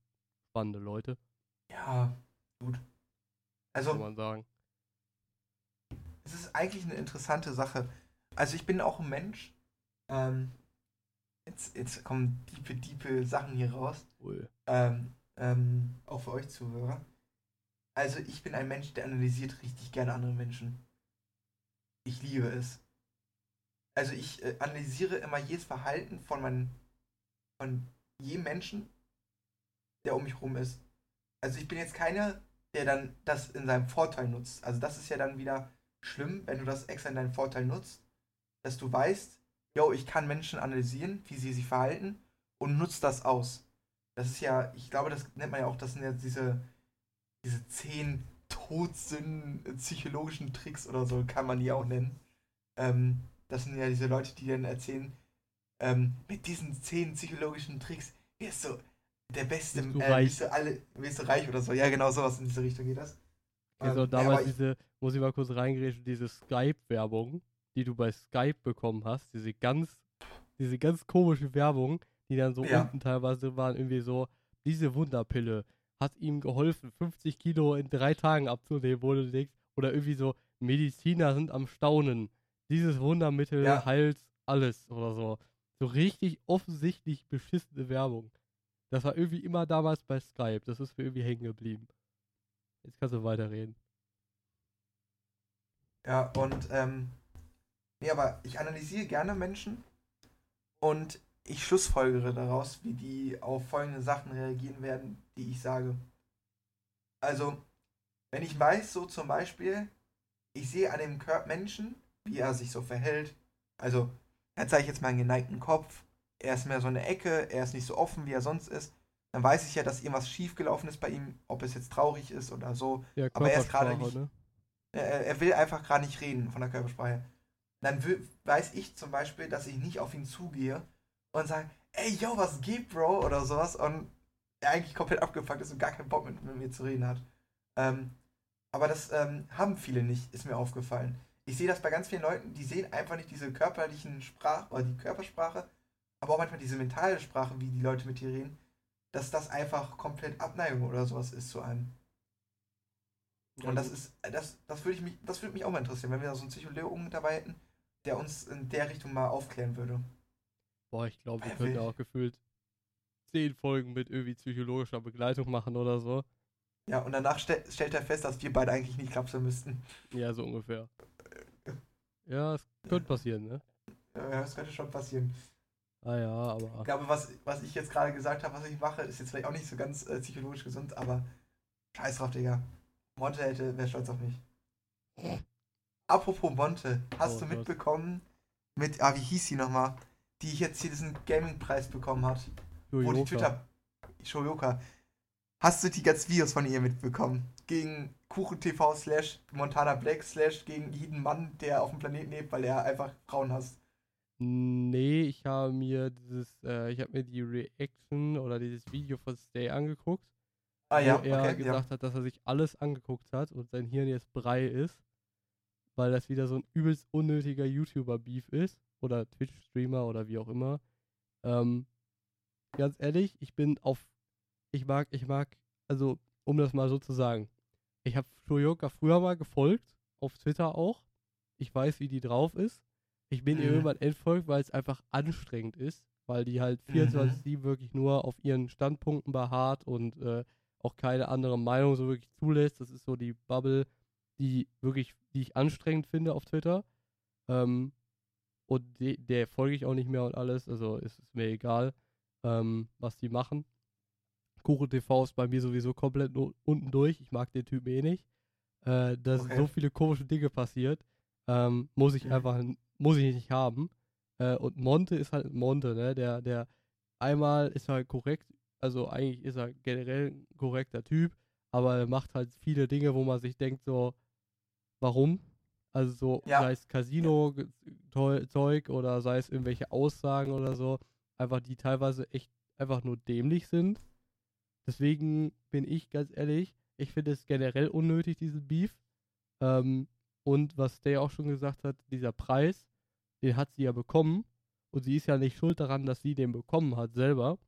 spannende Leute. Ja, gut. Also. Kann man sagen. Es ist eigentlich eine interessante Sache. Also, ich bin auch ein Mensch. Ähm, jetzt, jetzt kommen diepe, diepe Sachen hier raus. Ui. Ähm, ähm, auch für euch Zuhörer. Also ich bin ein Mensch, der analysiert richtig gerne andere Menschen. Ich liebe es. Also ich äh, analysiere immer jedes Verhalten von meinem, von jedem Menschen, der um mich rum ist. Also ich bin jetzt keiner, der dann das in seinem Vorteil nutzt. Also das ist ja dann wieder schlimm, wenn du das extra in deinen Vorteil nutzt, dass du weißt, yo, ich kann Menschen analysieren, wie sie sich verhalten und nutzt das aus. Das ist ja, ich glaube, das nennt man ja auch, das sind ja diese diese zehn Todsünden, psychologischen Tricks oder so, kann man die auch nennen. Ähm, das sind ja diese Leute, die dann erzählen, ähm, mit diesen zehn psychologischen Tricks wirst du der Beste, wirst du, äh, reich. Wirst du, alle, wirst du reich oder so. Ja, genau sowas in diese Richtung geht das. Also ähm, damals ja, diese, muss ich mal kurz reingrätschen, diese Skype-Werbung, die du bei Skype bekommen hast, diese ganz, diese ganz komische Werbung, die dann so ja. unten teilweise waren, irgendwie so, diese Wunderpille, hat ihm geholfen, 50 Kilo in drei Tagen abzunehmen, wo du denkst, oder irgendwie so, Mediziner sind am Staunen. Dieses Wundermittel ja. heilt alles oder so. So richtig offensichtlich beschissene Werbung. Das war irgendwie immer damals bei Skype. Das ist mir irgendwie hängen geblieben. Jetzt kannst du weiterreden. Ja, und, ähm, nee, aber ich analysiere gerne Menschen und ich schlussfolgere daraus, wie die auf folgende Sachen reagieren werden, die ich sage. Also, wenn ich weiß, so zum Beispiel, ich sehe an dem Menschen, wie er sich so verhält, also, er zeigt jetzt mal einen geneigten Kopf, er ist mehr so eine Ecke, er ist nicht so offen, wie er sonst ist, dann weiß ich ja, dass irgendwas schiefgelaufen ist bei ihm, ob es jetzt traurig ist oder so. Ja, aber er ist gerade nicht. Ne? Er, er, will einfach gerade nicht reden von der Körpersprache. Dann weiß ich zum Beispiel, dass ich nicht auf ihn zugehe und sage, ey, yo, was geht, Bro? Oder sowas. Und er eigentlich komplett abgefuckt ist und gar keinen Bock mit, mit mir zu reden hat. Ähm, aber das ähm, haben viele nicht, ist mir aufgefallen. Ich sehe das bei ganz vielen Leuten, die sehen einfach nicht diese körperlichen Sprache oder die Körpersprache, aber auch manchmal diese mentale Sprache, wie die Leute mit dir reden, dass das einfach komplett Abneigung oder sowas ist zu einem. Und das ist, das, das würde mich, das würde mich auch mal interessieren, wenn wir da so einen Psychologen dabei hätten, der uns in der Richtung mal aufklären würde. Boah, ich glaube, wir könnten auch gefühlt zehn Folgen mit irgendwie psychologischer Begleitung machen oder so. Ja, und danach ste stellt er fest, dass wir beide eigentlich nicht klapsen müssten. Ja, so ungefähr. Ja, es könnte passieren, ne? Ja, das könnte schon passieren. Ah ja, aber. Ich glaube, was, was ich jetzt gerade gesagt habe, was ich mache, ist jetzt vielleicht auch nicht so ganz äh, psychologisch gesund, aber scheiß drauf, Digga. Monte hätte, wäre stolz auf mich. Apropos Monte, hast Oh du mitbekommen, mit, ah, wie hieß sie nochmal, die jetzt hier diesen Gaming-Preis bekommen hat? Wo die. Twitter. Shoyoka. Hast du die ganzen Videos von ihr mitbekommen? Gegen KuchenTV slash Montana Black slash gegen jeden Mann, der auf dem Planeten lebt, weil er einfach Frauen hasst. Nee, ich habe mir dieses, äh, ich habe mir die Reaction oder dieses Video von Stay angeguckt, Ah ja, wo er okay. Ja. gesagt hat, dass er sich alles angeguckt hat und sein Hirn jetzt Brei ist, weil das wieder so ein übelst unnötiger YouTuber-Beef ist oder Twitch-Streamer oder wie auch immer. Ähm, ganz ehrlich, ich bin auf, ich mag, ich mag, also um das mal so zu sagen, ich habe Shoyoka früher mal gefolgt, auf Twitter auch. Ich weiß, wie die drauf ist. Ich bin ihr Mhm. irgendwann entfolgt, weil es einfach anstrengend ist, weil die halt 24-7 wirklich nur auf ihren Standpunkten beharrt und äh, auch keine andere Meinung so wirklich zulässt. Das ist so die Bubble, die wirklich, die ich anstrengend finde auf Twitter. Ähm, und de, der folge ich auch nicht mehr und alles, also ist es mir egal, ähm, was die machen. Kuchen TV ist bei mir sowieso komplett unten durch. Ich mag den Typen eh nicht. Äh, da sind Okay. so viele komische Dinge passiert. Ähm, muss ich Mhm. einfach, muss ich nicht haben. Äh, und Monte ist halt Monte, ne? Der, der einmal ist er korrekt, also eigentlich ist er generell ein korrekter Typ, aber er macht halt viele Dinge, wo man sich denkt, so, warum? Also so, Ja. sei es Casino-Zeug oder sei es irgendwelche Aussagen oder so, einfach die teilweise echt einfach nur dämlich sind. Deswegen bin ich ganz ehrlich, ich finde es generell unnötig, diesen Beef. Ähm, und was der auch schon gesagt hat, dieser Preis, den hat sie ja bekommen. Und sie ist ja nicht schuld daran, dass sie den bekommen hat selber.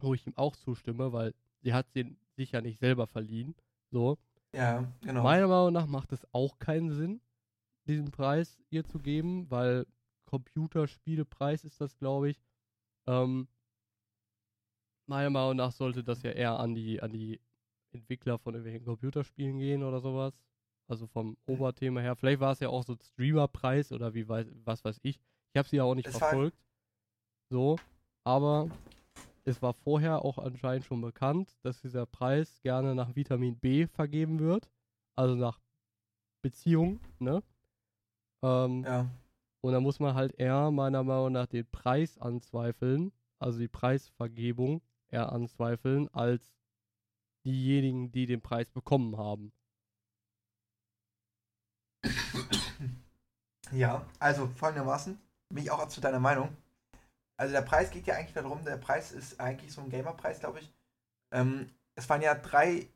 Wo ich ihm auch zustimme, weil sie hat den sich ja nicht selber verliehen. So. Ja, genau. Meiner Meinung nach macht es auch keinen Sinn, diesen Preis ihr zu geben, weil Computerspielepreis ist das, glaube ich. Ähm, meiner Meinung nach sollte das ja eher an die, an die Entwickler von irgendwelchen Computerspielen gehen oder sowas. Also vom Oberthema her. Vielleicht war es ja auch so ein Streamerpreis oder wie weiß, was weiß ich. Ich habe sie ja auch nicht Es verfolgt. So, aber es war vorher auch anscheinend schon bekannt, dass dieser Preis gerne nach Vitamin B vergeben wird. Also nach Beziehung, ne? Ähm, Ja. und da muss man halt eher meiner Meinung nach den Preis anzweifeln, also die Preisvergebung eher anzweifeln, als diejenigen, die den Preis bekommen haben. Ja, also folgendermaßen, bin ich auch absolut deiner Meinung. Also der Preis geht ja eigentlich darum, der Preis ist eigentlich so ein Gamerpreis, glaube ich. Ähm, es waren ja drei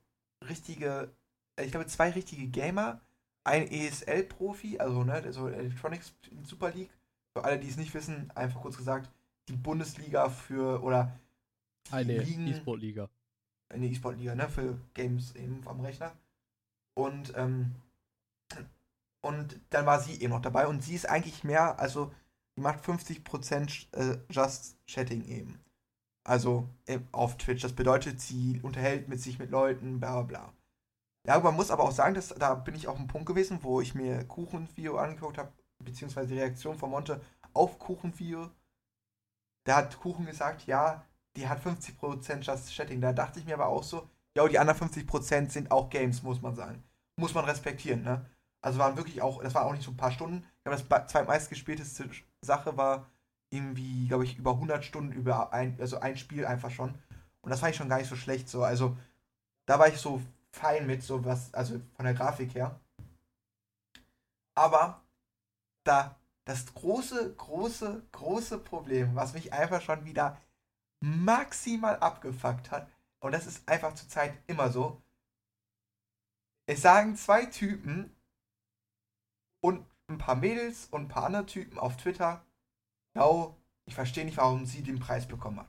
richtige, äh, ich glaube zwei richtige Gamer, ein ESL-Profi, also ne, so Electronics Super League. Für alle, die es nicht wissen, einfach kurz gesagt, die Bundesliga für, oder Eine E-Sport-Liga. eine E-Sport-Liga, ne, für Games eben am Rechner. Und, ähm, und dann war sie eben noch dabei und sie ist eigentlich mehr, also die macht 50% äh, Just Chatting eben. Also auf Twitch. Das bedeutet, sie unterhält mit sich mit Leuten, bla bla bla. Ja, man muss aber auch sagen, dass da bin ich auf einem Punkt gewesen, wo ich mir Kuchenvideo angeguckt habe, beziehungsweise die Reaktion von Monte auf Kuchenvideo. Da hat Kuchen gesagt, ja, die hat 50% Just Chatting. Da dachte ich mir aber auch so, ja, die anderen 50% sind auch Games, muss man sagen. Muss man respektieren, ne? Also waren wirklich auch, das waren auch nicht so ein paar Stunden. Ich glaube, das zweitmeistgespielteste Sache war irgendwie, glaube ich, über 100 Stunden über ein, also ein Spiel einfach schon. Und das fand ich schon gar nicht so schlecht so. Also da war ich so fein mit so was, also von der Grafik her. Aber da das große, große, große Problem, was mich einfach schon wieder maximal abgefuckt hat, und das ist einfach zurzeit immer so, es sagen zwei Typen und ein paar Mädels und ein paar andere Typen auf Twitter, yo, ich verstehe nicht, warum sie den Preis bekommen hat.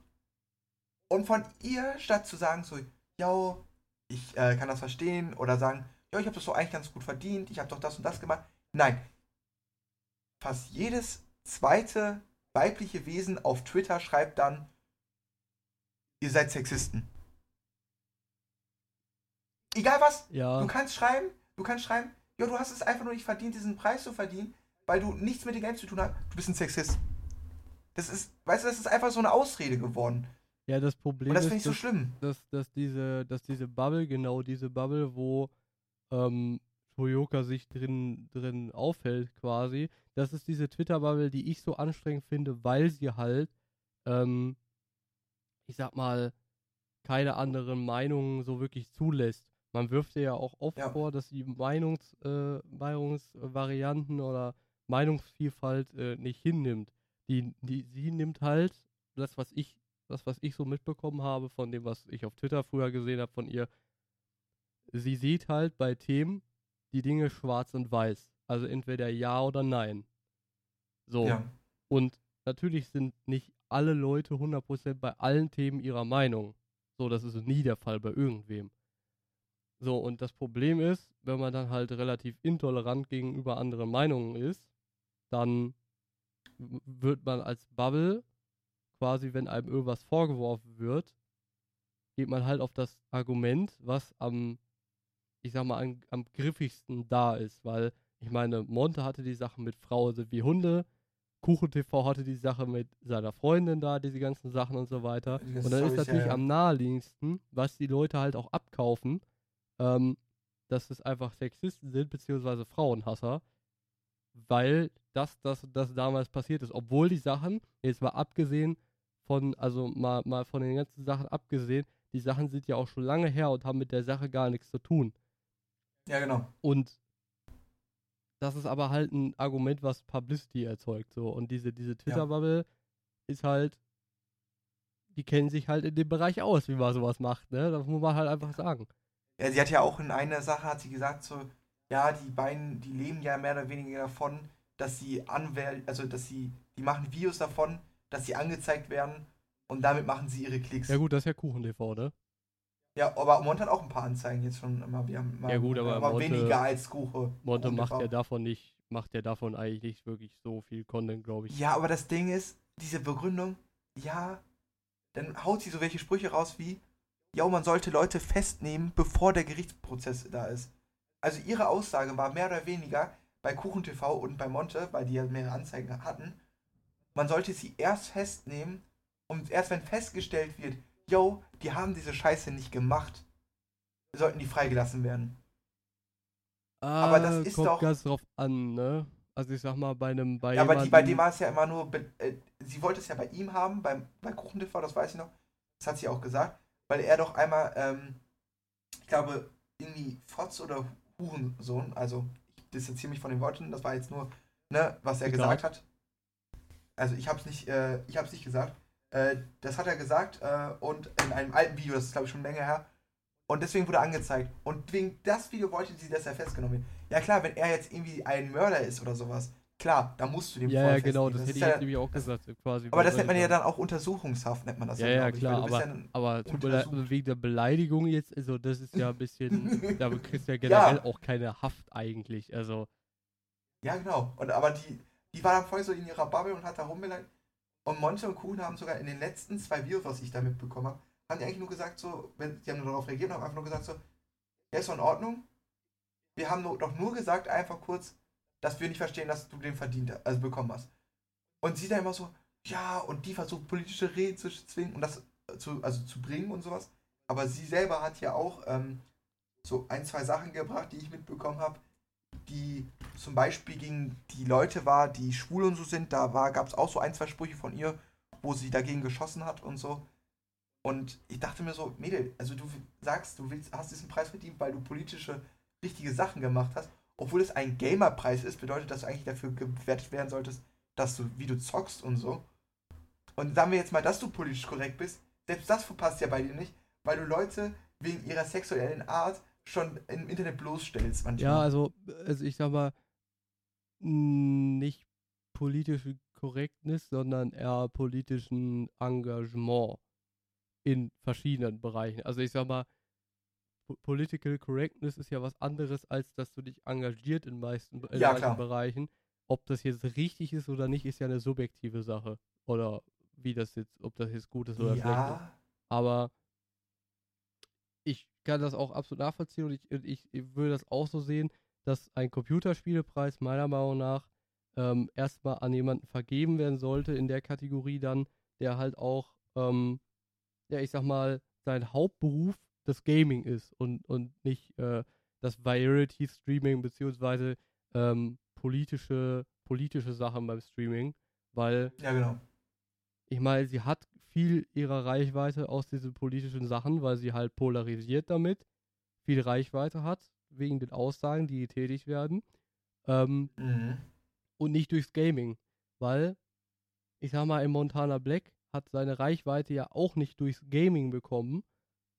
Und von ihr, statt zu sagen so, yo, ich äh, kann das verstehen, oder sagen, yo, ich habe das so eigentlich ganz gut verdient, ich habe doch das und das gemacht. Nein. Fast jedes zweite weibliche Wesen auf Twitter schreibt dann, ihr seid Sexisten. Egal was, Ja, Du kannst schreiben, du kannst schreiben, ja, du hast es einfach nur nicht verdient, diesen Preis zu verdienen. weil du nichts mit den Games zu tun hast, du bist ein Sexist. Das ist, weißt du, das ist einfach so eine Ausrede geworden. Ja, das Problem Und das ist, finde ich so dass, schlimm. dass, dass, diese, dass diese Bubble, genau diese Bubble, wo ähm, Toyoka sich drin, drin aufhält quasi, das ist diese Twitter-Bubble, die ich so anstrengend finde, weil sie halt, ähm, ich sag mal, keine anderen Meinungen so wirklich zulässt. Man wirft ihr ja auch oft Ja. vor, dass sie Meinungs, äh, Meinungsvarianten oder Meinungsvielfalt äh, nicht hinnimmt. Die, die, sie nimmt halt das, was ich, das, was ich so mitbekommen habe von dem, was ich auf Twitter früher gesehen habe von ihr, sie sieht halt bei Themen die Dinge schwarz und weiß. Also entweder ja oder nein. So. Ja. Und natürlich sind nicht alle Leute 100% bei allen Themen ihrer Meinung. So, das ist nie der Fall bei irgendwem. So, und das Problem ist, wenn man dann halt relativ intolerant gegenüber anderen Meinungen ist, dann wird man als Bubble, quasi wenn einem irgendwas vorgeworfen wird, geht man halt auf das Argument, was am, ich sag mal, am, am griffigsten da ist, weil ich meine, Monte hatte die Sache mit Frauen sind wie Hunde, KuchenTV hatte die Sache mit seiner Freundin da, diese ganzen Sachen und so weiter. Ganze Und dann ist natürlich ja. am naheliegendsten, was die Leute halt auch abkaufen, ähm, dass es einfach Sexisten sind, beziehungsweise Frauenhasser, weil das, das, das damals passiert ist. Obwohl die Sachen, jetzt mal abgesehen von, also mal, mal von den ganzen Sachen abgesehen, die Sachen sind ja auch schon lange her und haben mit der Sache gar nichts zu tun. Ja, genau. Und das ist aber halt ein Argument, was Publicity erzeugt. So. Und diese, diese Twitter-Bubble ist halt, die kennen sich halt in dem Bereich aus, wie man sowas macht, ne? Das muss man halt einfach sagen. Ja, sie hat ja auch in einer Sache, hat sie gesagt, so, ja, die beiden, die leben ja mehr oder weniger davon, dass sie anwählen, also dass sie, die machen Videos davon, dass sie angezeigt werden und damit machen sie ihre Klicks. Ja gut, das ist ja KuchenTV, ne? Ja, aber Mont hat auch ein paar Anzeigen jetzt schon immer. Wir haben immer, Ja gut, aber Monte- weniger als Kuche. Monte macht TV. ja davon nicht, macht ja davon eigentlich nicht wirklich so viel Content, glaube ich. Ja, aber das Ding ist, diese Begründung, ja, dann haut sie so welche Sprüche raus wie, ja, man sollte Leute festnehmen, bevor der Gerichtsprozess da ist. Also ihre Aussage war mehr oder weniger bei KuchenTV und bei Monte, weil die ja mehrere Anzeigen hatten, man sollte sie erst festnehmen und erst wenn festgestellt wird, yo, die haben diese Scheiße nicht gemacht, sollten die freigelassen werden. aber das Ah, ist kommt doch- ganz drauf an, ne? Also ich sag mal, bei einem, bei Ja, aber die, bei dem war es ja immer nur, äh, sie wollte es ja bei ihm haben, beim, bei KuchenTV, das weiß ich noch. Das hat sie auch gesagt, weil er doch einmal, ähm, ich glaube, irgendwie Fotz oder Hurensohn, also ich distanziere mich von den Worten, das war jetzt nur, ne, was er gesagt hat. Also ich hab's nicht, äh, ich hab's nicht gesagt. Äh, das hat er gesagt äh, und in einem alten Video, das ist glaube ich schon länger her. Und deswegen wurde er angezeigt. Und wegen das Video wollte sie, dass er festgenommen wird. Ja klar, wenn er jetzt irgendwie ein Mörder ist oder sowas, klar, dann musst du den Ja, ja, genau, festnehmen. das hätte ich ja, jetzt nämlich auch gesagt, quasi. Aber das nennt man ja dann auch Untersuchungshaft, nennt man das Ja, ja, ja, klar, aber, ja aber tut mir leid, untersucht. wegen der Beleidigung jetzt, also das ist ja ein bisschen, da kriegst du ja generell Ja. auch keine Haft eigentlich, also Ja, genau. Und aber die, die war dann voll so in ihrer Bubble und hat da rumbeleidigt. Und Monte und Kuhn haben sogar in den letzten zwei Videos, was ich da mitbekommen habe, haben die eigentlich nur gesagt, so, wenn, die haben nur darauf reagiert und haben einfach nur gesagt, so, ja, ist doch in Ordnung. Wir haben doch nur gesagt, einfach kurz, dass wir nicht verstehen, dass du den verdient, also bekommen hast. Und sie dann immer so, ja, und die versucht politische Reden zu zwingen und das zu, also zu bringen und sowas. Aber sie selber hat ja auch ähm, so ein, zwei Sachen gebracht, die ich mitbekommen habe, die zum Beispiel gegen die Leute war, die schwul und so sind. Da gab es auch so ein, zwei Sprüche von ihr, wo sie dagegen geschossen hat und so. Und ich dachte mir so, Mädel, also du sagst, du willst, hast diesen Preis verdient, weil du politische, richtige Sachen gemacht hast. Obwohl es ein Gamer-Preis ist, bedeutet, dass du eigentlich dafür gewertet werden solltest, dass du, wie du zockst und so. Und sagen wir jetzt mal, dass du politisch korrekt bist, selbst das passt ja bei dir nicht, weil du Leute wegen ihrer sexuellen Art schon im Internet bloßstellst manchmal. ja, also, also ich sag mal, nicht politische Korrektness, sondern eher politischen Engagement in verschiedenen Bereichen. Also ich sag mal, po- Political Correctness ist ja was anderes, als dass du dich engagiert in meisten in Ja. Bereichen. Ob das jetzt richtig ist oder nicht, ist ja eine subjektive Sache. Oder wie das jetzt, ob das jetzt gut ist oder schlecht ist. ja, Aber ich kann das auch absolut nachvollziehen und ich, ich, ich würde das auch so sehen, dass ein Computerspielepreis meiner Meinung nach ähm, erstmal an jemanden vergeben werden sollte in der Kategorie dann, der halt auch, ähm, ja, ich sag mal, sein Hauptberuf das Gaming ist und, und nicht äh, das Variety-Streaming beziehungsweise ähm, politische, politische Sachen beim Streaming, weil Ja, genau. ich meine, sie hat viel ihrer Reichweite aus diesen politischen Sachen, weil sie halt polarisiert damit, viel Reichweite hat, wegen den Aussagen, die tätig werden, ähm, Mhm. und nicht durchs Gaming. Weil, ich sag mal, in Montana Black hat seine Reichweite ja auch nicht durchs Gaming bekommen,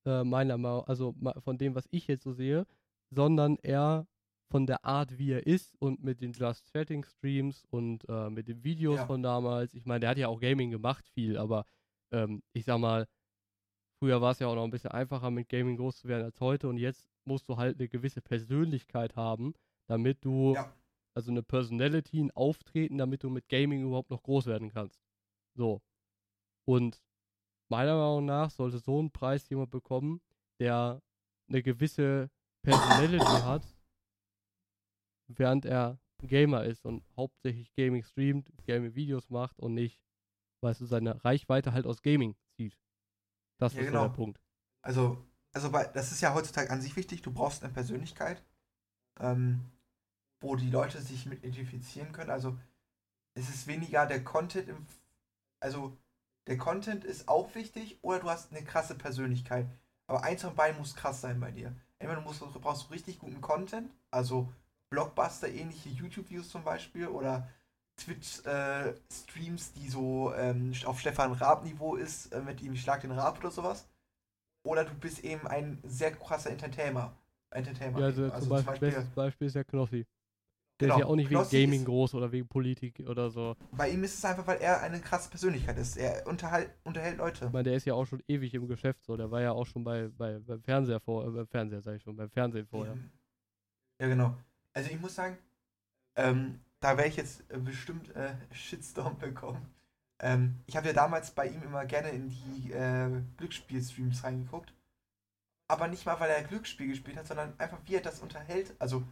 äh, meiner Meinung, also von dem, was ich jetzt so sehe, sondern eher von der Art, wie er ist und mit den Just Chatting Streams und äh, mit den Videos Ja. von damals. Ich meine, der hat ja auch Gaming gemacht, viel, aber ähm, ich sag mal, früher war es ja auch noch ein bisschen einfacher, mit Gaming groß zu werden als heute und jetzt musst du halt eine gewisse Persönlichkeit haben, damit du, Ja. also eine Personality, ein Auftreten, damit du mit Gaming überhaupt noch groß werden kannst. So. Und meiner Meinung nach sollte so einen Preis jemand bekommen, der eine gewisse Personality hat, während er ein Gamer ist und hauptsächlich Gaming streamt, Gaming-Videos macht und nicht, weißt du, seine Reichweite halt aus Gaming zieht. Das Ja, ist genau. der Punkt. Also, also bei, das ist ja heutzutage an sich wichtig, du brauchst eine Persönlichkeit, ähm, wo die Leute sich mit identifizieren können. Also es ist weniger der Content im also der Content ist auch wichtig oder du hast eine krasse Persönlichkeit. Aber eins von beiden muss krass sein bei dir. Entweder du, musst, du brauchst richtig guten Content, also Blockbuster-ähnliche YouTube-Videos zum Beispiel oder Twitch-Streams, die so ähm, auf Stefan Raab-Niveau ist, äh, mit ihm Schlag den Raab oder sowas. Oder du bist eben ein sehr krasser Entertainer. Entertainer. Ja, also, eben. zum Beispiel, bestes Beispiel ist ja Knossi. Der Genau, ist ja auch nicht Knossi wegen Gaming groß oder wegen Politik oder so. bei ihm ist es einfach, weil er eine krasse Persönlichkeit ist. Er unterhalt, unterhält Leute. Ich meine, der ist ja auch schon ewig im Geschäft so. Der war ja auch schon bei, bei beim Fernseher vor, äh, beim Fernseher sag ich schon, beim Fernsehen vorher. Ja, genau. Also ich muss sagen, ähm, da werde ich jetzt äh, bestimmt äh, Shitstorm bekommen. Ähm, ich habe ja damals bei ihm immer gerne in die äh, Glücksspiel-Streams reingeguckt. Aber nicht mal, weil er Glücksspiel gespielt hat, sondern einfach, wie er das unterhält. Also,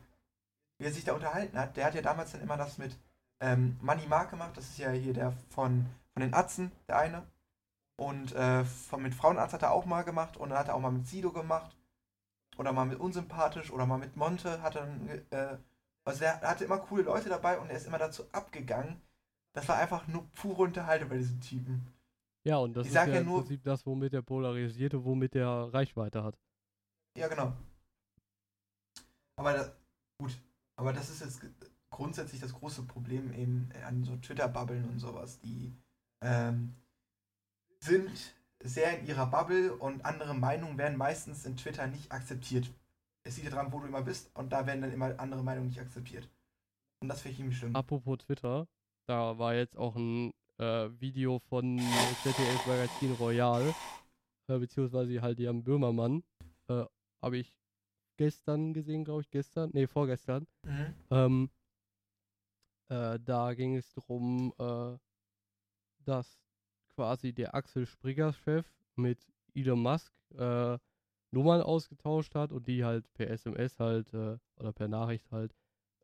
wie er sich da unterhalten hat. Der hat ja damals dann immer das mit ähm, Money Mark gemacht. Das ist ja hier der von, von den Atzen, der eine. Und äh, von, mit Frauenarzt hat er auch mal gemacht. Und dann hat er auch mal mit Sido gemacht. Oder mal mit Unsympathisch. Oder mal mit Monte hat er dann, äh, also der hatte immer coole Leute dabei und er ist immer dazu abgegangen. Das war einfach nur pure Unterhaltung bei diesem Typen. Ja, und das Ich ist ja, ja im nur- Prinzip das, womit er polarisiert und womit er Reichweite hat. Ja, genau. Aber das, gut, aber das ist jetzt grundsätzlich das große Problem eben an so Twitter-Bubbeln und sowas. Die ähm, sind sehr in ihrer Bubble und andere Meinungen werden meistens in Twitter nicht akzeptiert. Es liegt daran, wo du immer bist und da werden dann immer andere Meinungen nicht akzeptiert. Und das finde ich irgendwie schlimm. Apropos Twitter, da war jetzt auch ein äh, Video von ZDF Magazin Royal, äh, beziehungsweise halt Jan Böhmermann, äh, habe ich gestern gesehen, glaube ich, gestern, nee, vorgestern. Mhm. Ähm, äh, da ging es darum, äh, dass quasi der Axel Springer-Chef mit Elon Musk äh, Nummern ausgetauscht hat und die halt per SMS halt äh, oder per Nachricht halt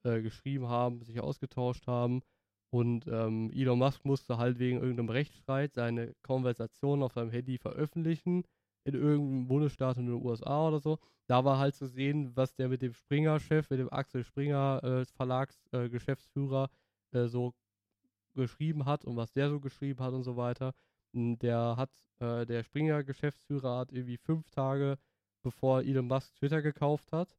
äh, geschrieben haben, sich ausgetauscht haben. Und ähm, Elon Musk musste halt wegen irgendeinem Rechtsstreit seine Konversation auf seinem Handy veröffentlichen in irgendeinem Bundesstaat in den USA oder so. Da war halt zu sehen, was der mit dem Springer-Chef, mit dem Axel Springer äh, Verlagsgeschäftsführer äh, äh, so geschrieben hat und was der so geschrieben hat und so weiter. Und Der hat, äh, der Springer-Geschäftsführer hat irgendwie fünf Tage bevor Elon Musk Twitter gekauft hat,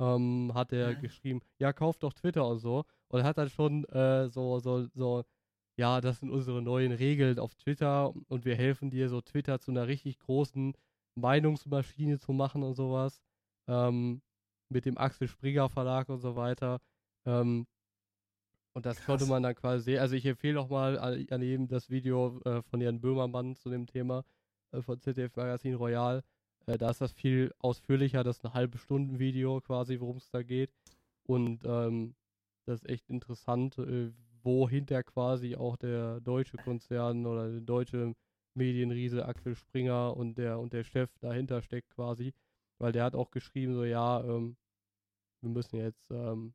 ähm, hat er Mhm. geschrieben, ja, kauf doch Twitter und so. Und hat dann schon äh, so, so, so, ja, das sind unsere neuen Regeln auf Twitter und wir helfen dir, so Twitter zu einer richtig großen Meinungsmaschine zu machen und sowas. Ähm, mit dem Axel Springer Verlag und so weiter. Ähm, und das konnte Krass. man dann quasi sehen. Also ich empfehle auch mal an, an jedem das Video äh, von Jan Böhmermann zu dem Thema äh, von ZDF Magazin Royal. Äh, da ist das viel ausführlicher, das ist ein halbe Stunden Video quasi, worum es da geht. Und ähm, das ist echt interessant, äh, wohinter quasi auch der deutsche Konzern oder der deutsche Medienriese Axel Springer und der und der Chef dahinter steckt quasi. Weil der hat auch geschrieben, so ja, ähm, wir müssen jetzt ähm,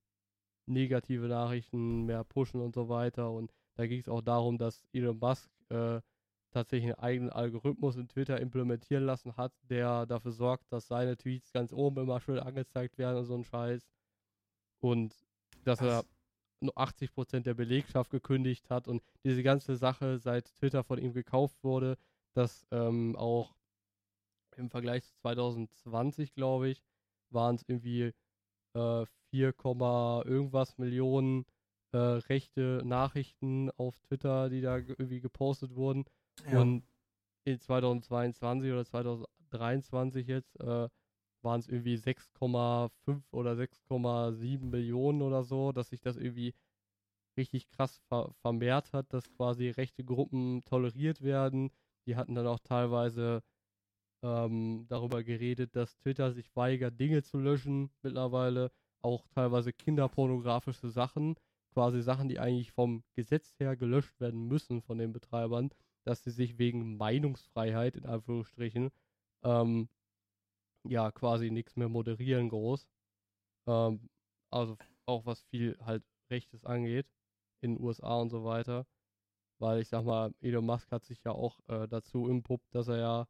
negative Nachrichten mehr pushen und so weiter. Und da ging es auch darum, dass Elon Musk äh, tatsächlich einen eigenen Algorithmus in Twitter implementieren lassen hat, der dafür sorgt, dass seine Tweets ganz oben immer schön angezeigt werden und so ein Scheiß. Und dass Was? er nur 80% der Belegschaft gekündigt hat und diese ganze Sache seit Twitter von ihm gekauft wurde, dass ähm, auch im Vergleich zu 2020, glaube ich, waren es irgendwie äh, 4, irgendwas Millionen äh, rechte Nachrichten auf Twitter, die da irgendwie gepostet wurden. Ja. Und in 2022 oder 2023 jetzt äh, waren es irgendwie 6,5 oder 6,7 Millionen oder so, dass sich das irgendwie richtig krass ver vermehrt hat, dass quasi rechte Gruppen toleriert werden. Die hatten dann auch teilweise ähm, darüber geredet, dass Twitter sich weigert, Dinge zu löschen mittlerweile, auch teilweise kinderpornografische Sachen, quasi Sachen, die eigentlich vom Gesetz her gelöscht werden müssen von den Betreibern, dass sie sich wegen Meinungsfreiheit in Anführungsstrichen ähm, ja quasi nichts mehr moderieren groß. Ähm, also auch was viel halt Rechtes angeht in den USA und so weiter. Weil ich sag mal, Elon Musk hat sich ja auch äh, dazu impuppt, dass er ja,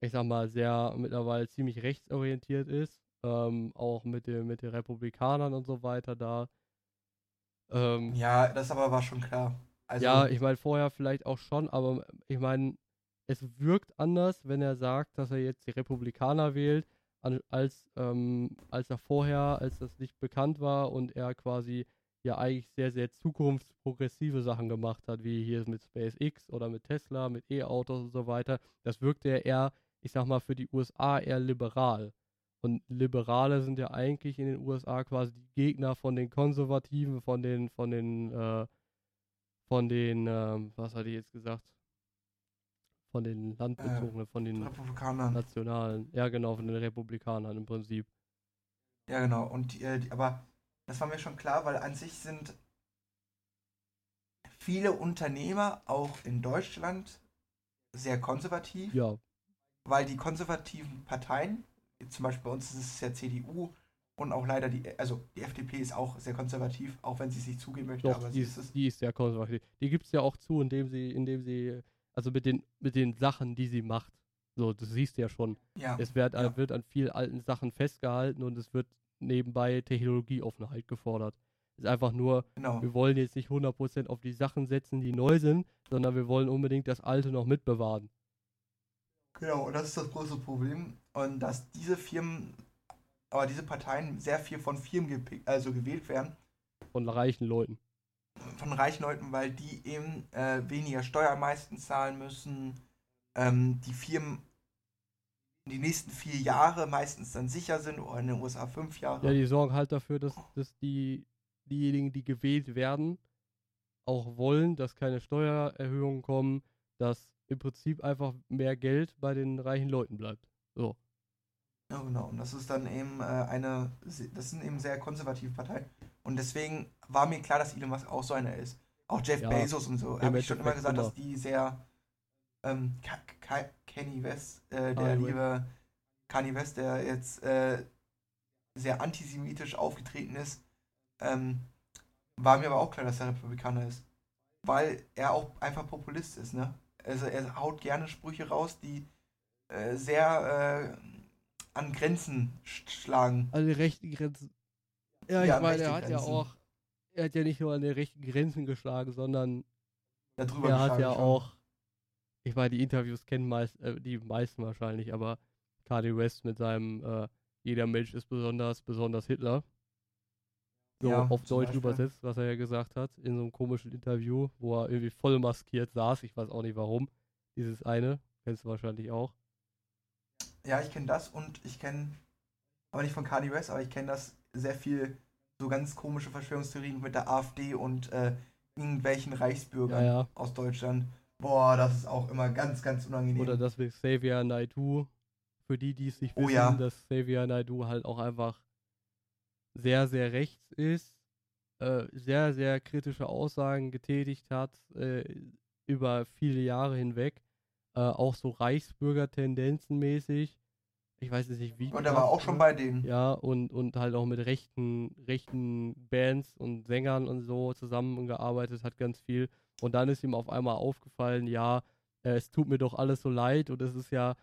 ich sag mal, sehr mittlerweile ziemlich rechtsorientiert ist. Ähm, auch mit, dem, mit den Republikanern und so weiter da. Ähm, ja, das aber war schon klar. Also, ja, ich meine, vorher vielleicht auch schon, aber ich meine, es wirkt anders, wenn er sagt, dass er jetzt die Republikaner wählt, als, ähm, als er vorher, als das nicht bekannt war und er quasi ja eigentlich sehr, sehr zukunftsprogressive Sachen gemacht hat, wie hier mit SpaceX oder mit Tesla, mit E-Autos und so weiter. Das wirkte ja eher, ich sag mal, für die USA eher liberal. Und Liberale sind ja eigentlich in den USA quasi die Gegner von den Konservativen, von den, von den, äh, von den, äh, was hatte ich jetzt gesagt? Von den Landbezogenen, äh, von den Republikanern. Nationalen. Ja, genau, von den Republikanern im Prinzip. Ja, genau. Und äh, die, aber das war mir schon klar, weil an sich sind viele Unternehmer auch in Deutschland sehr konservativ. Ja. Weil die konservativen Parteien, zum Beispiel bei uns ist es ja CDU und auch leider die, also die FDP ist auch sehr konservativ, auch wenn sie es nicht zugeben möchte. Doch, aber die, ist, ist die ist sehr konservativ. Die gibt es ja auch zu, indem sie, indem sie, also mit den, mit den Sachen, die sie macht. So, das siehst du ja schon. Ja, es wird, ja. wird an vielen alten Sachen festgehalten und es wird nebenbei Technologieoffenheit gefordert. Ist einfach nur, genau. wir wollen jetzt nicht 100% auf die Sachen setzen, die neu sind, sondern wir wollen unbedingt das Alte noch mitbewahren. Genau, und das ist das große Problem. Und dass diese Firmen, aber diese Parteien sehr viel von Firmen also gewählt werden. Von reichen Leuten. Von reichen Leuten, weil die eben äh, weniger Steuern meistens zahlen müssen. Ähm, die Firmen die nächsten vier Jahre meistens dann sicher sind oder in den USA fünf Jahre. Ja, die sorgen halt dafür, dass, dass die, diejenigen, die gewählt werden, auch wollen, dass keine Steuererhöhungen kommen, dass im Prinzip einfach mehr Geld bei den reichen Leuten bleibt. So. Ja, genau. Und das ist dann eben äh, eine, das sind eben sehr konservative Parteien. Und deswegen war mir klar, dass Elon Musk auch so einer ist. Auch Jeff ja, Bezos und so. Habe ich schon immer gesagt, immer. dass die sehr ähm, Kenny West, äh, der Kanye liebe Kanye West, der jetzt äh, sehr antisemitisch aufgetreten ist, ähm, war mir aber auch klar, dass er Republikaner ist. Weil er auch einfach Populist ist, ne? Also er haut gerne Sprüche raus, die äh, sehr äh, an Grenzen schlagen. An den rechten Grenzen. Ja, ich ja, meine, er hat Grenzen. ja auch, er hat ja nicht nur an den rechten Grenzen geschlagen, sondern er hat ja schon. auch ich meine, die Interviews kennen meist, äh, die meisten wahrscheinlich, aber Kanye West mit seinem äh, Jeder Mensch ist besonders, besonders Hitler. So ja, auf Deutsch Beispiel. übersetzt, was er ja gesagt hat, in so einem komischen Interview, wo er irgendwie voll maskiert saß. Ich weiß auch nicht warum. Dieses eine, kennst du wahrscheinlich auch. Ja, ich kenne das und ich kenne, aber nicht von Kanye West, aber ich kenne das sehr viel, so ganz komische Verschwörungstheorien mit der AfD und äh, irgendwelchen Reichsbürgern ja, ja. aus Deutschland. Boah, das ist auch immer ganz, ganz unangenehm. Oder dass wir Xavier Naidu, für die, die es nicht oh, wissen, ja. dass Xavier Naidu halt auch einfach sehr, sehr rechts ist, äh, sehr, sehr kritische Aussagen getätigt hat äh, über viele Jahre hinweg, äh, auch so Reichsbürger-Tendenzen mäßig. ich weiß jetzt nicht wie. Und er war auch schon bei denen. Ja, und, und halt auch mit rechten, rechten Bands und Sängern und so zusammengearbeitet hat, ganz viel. Und dann ist ihm auf einmal aufgefallen, ja, äh, es tut mir doch alles so leid und es ist ja,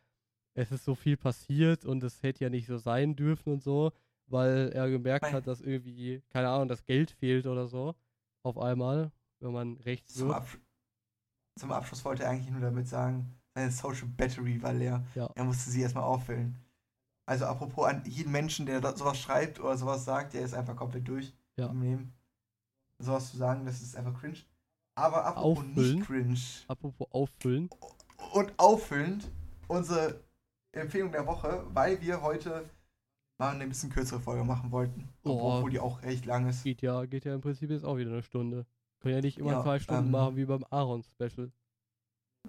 es ist so viel passiert und es hätte ja nicht so sein dürfen und so, weil er gemerkt hat, dass irgendwie, keine Ahnung, das Geld fehlt oder so. Auf einmal, wenn man rechts zum, Absch zum Abschluss wollte er eigentlich nur damit sagen, seine Social Battery war leer. Ja. Er musste sie erstmal auffüllen. Also apropos an jeden Menschen, der sowas schreibt oder sowas sagt, der ist einfach komplett durch ja. im Leben. Sowas zu sagen, das ist einfach cringe. Aber apropos auffüllen. nicht cringe. Apropos auffüllen. Und auffüllend unsere Empfehlung der Woche, weil wir heute mal eine bisschen kürzere Folge machen wollten. Oh, obwohl die auch recht lang ist. Geht ja, geht ja im Prinzip jetzt auch wieder eine Stunde. Können ja nicht immer Ja, zwei Stunden ähm, machen wie beim Aaron-Special.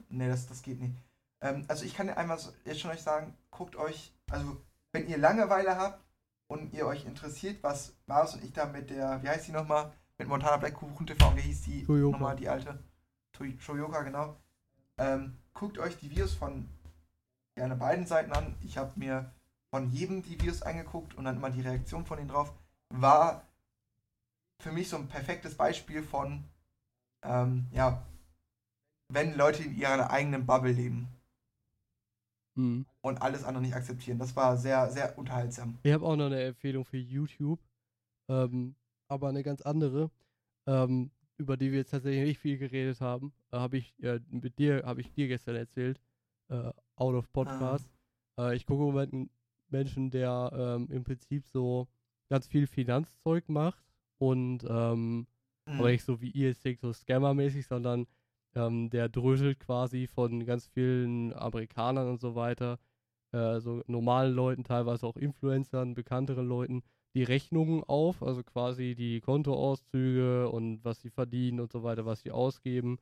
Nee, das, das geht nicht. Ähm, also ich kann dir einmal jetzt schon euch sagen, guckt euch, also wenn ihr Langeweile habt und ihr euch interessiert, was Marius und ich da mit der, wie heißt die nochmal, mit Montana Black Kuchen TV, wie hieß die Toyota. nochmal, die alte? Toy- Shoyoka, genau. Ähm, guckt euch die Videos von gerne beiden Seiten an. Ich habe mir von jedem die Videos angeguckt und dann immer die Reaktion von denen drauf. War für mich so ein perfektes Beispiel von, ähm, ja, wenn Leute in ihrer eigenen Bubble leben Mhm. und alles andere nicht akzeptieren. Das war sehr, sehr unterhaltsam. Ich habe auch noch eine Empfehlung für YouTube, ähm, aber eine ganz andere, ähm, über die wir jetzt tatsächlich nicht viel geredet haben. Äh, habe ich äh, mit dir, habe ich dir gestern erzählt, äh, out of Podcast. Äh, ich gucke im Moment einen Menschen, der ähm, im Prinzip so ganz viel Finanzzeug macht und ähm, Mhm. aber nicht so wie ihr es denkt, so Scammer-mäßig, sondern ähm, der dröselt quasi von ganz vielen Amerikanern und so weiter, äh, so normalen Leuten, teilweise auch Influencern, bekannteren Leuten, die Rechnungen auf, also quasi die Kontoauszüge und was sie verdienen und so weiter, was sie ausgeben.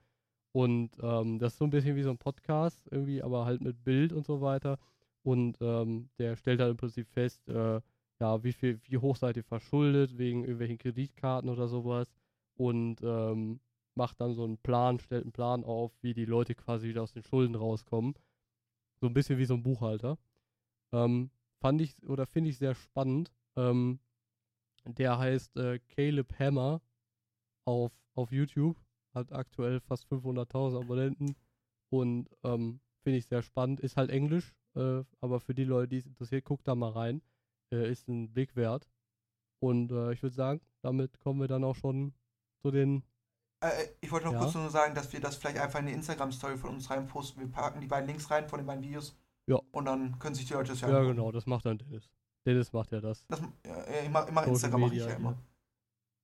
Und ähm, das ist so ein bisschen wie so ein Podcast irgendwie, aber halt mit Bild und so weiter. Und ähm, der stellt halt im Prinzip fest, äh, ja, wie viel, wie hoch seid ihr verschuldet wegen irgendwelchen Kreditkarten oder sowas und ähm, macht dann so einen Plan, stellt einen Plan auf, wie die Leute quasi wieder aus den Schulden rauskommen. So ein bisschen wie so ein Buchhalter. Ähm, fand ich oder finde ich sehr spannend. Ähm, der heißt äh, Caleb Hammer auf, auf YouTube, hat aktuell fast 500.000 Abonnenten und ähm, finde ich sehr spannend. Ist halt Englisch, äh, aber für die Leute, die es interessiert, guckt da mal rein. Äh, ist ein Blick wert. Und äh, ich würde sagen, damit kommen wir dann auch schon zu den. Äh, ich wollte noch Ja. kurz nur sagen, dass wir das vielleicht einfach in eine Instagram-Story von uns reinposten. Wir packen die beiden Links rein von den beiden Videos. Ja. Und dann können sich die Leute das ja Ja, angucken. genau, das macht dann Dennis. Dennis macht ja das. Das, ja, ich mach, immer Social Instagram mache ich ja immer.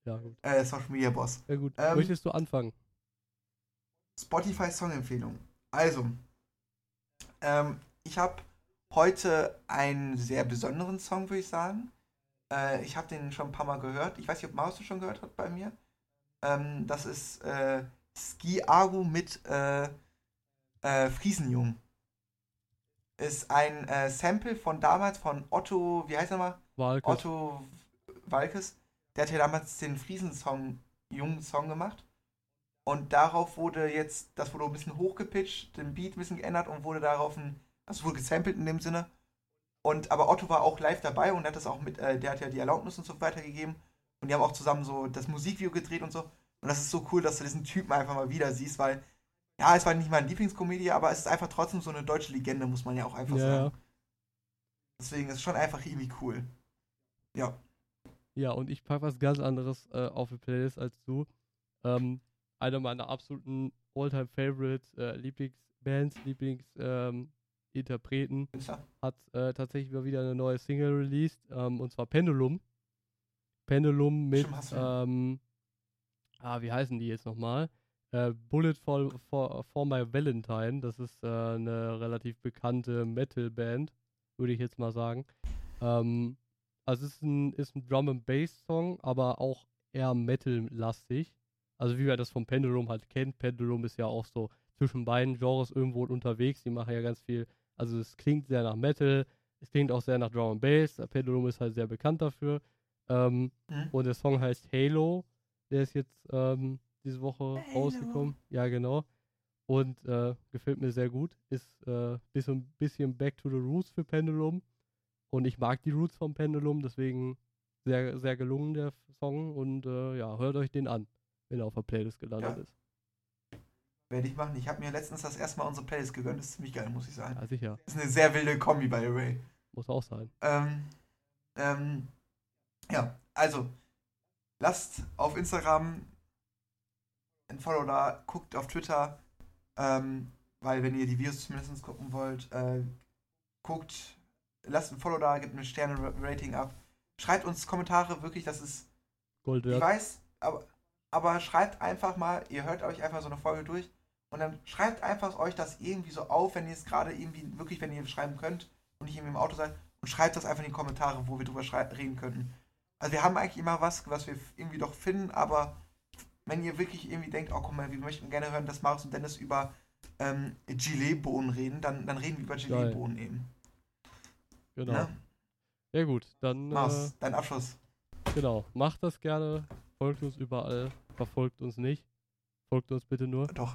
Ja, gut. Äh, Social Media Boss. Ja, gut. Ähm, Möchtest du anfangen? Spotify Songempfehlung. Also, ähm, ich habe heute einen sehr besonderen Song, würde ich sagen. Äh, ich habe den schon ein paar Mal gehört. Ich weiß nicht, ob Maus schon gehört hat bei mir. Ähm, das ist äh, Ski Aru mit äh, äh, Friesenjung. Ist ein äh, Sample von damals von Otto, wie heißt er mal? Walkes. Otto Walkes, der hat ja damals den Friesen-Song, jungen Song gemacht. Und darauf wurde jetzt, das wurde ein bisschen hochgepitcht, den Beat ein bisschen geändert und wurde darauf ein, also wurde gesampelt in dem Sinne. Und aber Otto war auch live dabei und hat das auch mit, äh, der hat ja die Erlaubnis und so weitergegeben. Und die haben auch zusammen so das Musikvideo gedreht und so. Und das ist so cool, dass du diesen Typen einfach mal wieder siehst, weil, ja, es war nicht meine Lieblingskomödie, aber es ist einfach trotzdem so eine deutsche Legende, muss man ja auch einfach Ja, sagen. Deswegen ist es schon einfach irgendwie cool. Ja. Ja, und ich packe was ganz anderes äh, auf die Playlist als du. Ähm, einer meiner absoluten Alltime Favorite äh, Lieblingsbands, Lieblingsinterpreten ähm, hat äh, tatsächlich mal wieder eine neue Single released, ähm, und zwar Pendulum. Pendulum mit, ähm, ah, wie heißen die jetzt nochmal? Äh, Bullet for, for, for My Valentine, das ist äh, eine relativ bekannte Metal-Band, würde ich jetzt mal sagen. Ähm, also es ist ein, ist ein Drum and Bass Song, aber auch eher Metal-lastig. Also wie man das vom Pendulum halt kennt. Pendulum ist ja auch so zwischen beiden Genres irgendwo unterwegs. Die machen ja ganz viel. Also es klingt sehr nach Metal, es klingt auch sehr nach Drum and Bass. Pendulum ist halt sehr bekannt dafür. Ähm, Mhm. und der Song heißt Halo. Der ist jetzt ähm, diese Woche Halo. rausgekommen. Ja, genau. Und äh, gefällt mir sehr gut. Ist äh, bisschen, bisschen Back to the Roots für Pendulum. Und ich mag die Roots vom Pendulum, deswegen sehr, sehr gelungen der Song. Und äh, ja, hört euch den an, wenn er auf der Playlist gelandet Ja. ist. Werde ich machen. Ich habe mir letztens das erste Mal unsere Playlist gegönnt. Das ist ziemlich geil, muss ich sagen. Ja, sicher. Das ist eine sehr wilde Kombi, by the way. Muss auch sein. Ähm, ähm, ja, also, lasst auf Instagram ein Follow da, guckt auf Twitter, ähm, weil wenn ihr die Videos zumindest gucken wollt, äh, guckt, lasst ein Follow da, gebt ein Sterne-Rating ab. Schreibt uns Kommentare, wirklich, das ist Gold ich wert. weiß, aber, aber schreibt einfach mal, ihr hört euch einfach so eine Folge durch und dann schreibt einfach euch das irgendwie so auf, wenn ihr es gerade irgendwie, wirklich, wenn ihr schreiben könnt und nicht irgendwie im Auto seid und schreibt das einfach in die Kommentare, wo wir drüber reden könnten. Also wir haben eigentlich immer was, was wir irgendwie doch finden, aber wenn ihr wirklich irgendwie denkt, oh guck mal, wir möchten gerne hören, dass Marius und Dennis über ähm, Gilet-Bohnen reden, dann, dann reden wir über Gilet-Bohnen eben. Genau. Ne? Ja gut, dann äh, Marius, dein Abschluss. genau. Macht das gerne. Folgt uns überall. Verfolgt uns nicht. Folgt uns bitte nur. Doch.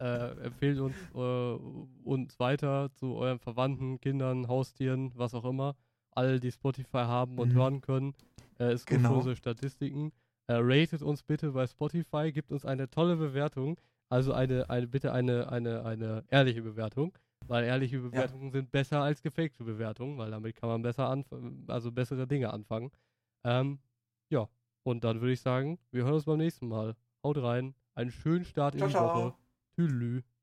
Äh, empfehlt uns, äh, uns weiter zu euren Verwandten, Kindern, Haustieren, was auch immer. Alle, die Spotify haben und Mhm. hören können. Äh, ist gut Genau. Statistiken. Äh, ratet uns bitte bei Spotify, gibt uns eine tolle Bewertung. Also eine, eine bitte eine, eine, eine ehrliche Bewertung. Weil ehrliche Bewertungen sind besser als gefakte Bewertungen, weil damit kann man besser anfangen, also bessere Dinge anfangen. Ähm, ja, und dann würde ich sagen, wir hören uns beim nächsten Mal. Haut rein. Einen schönen Start in Ciao, die ciao. Woche. Tschüss.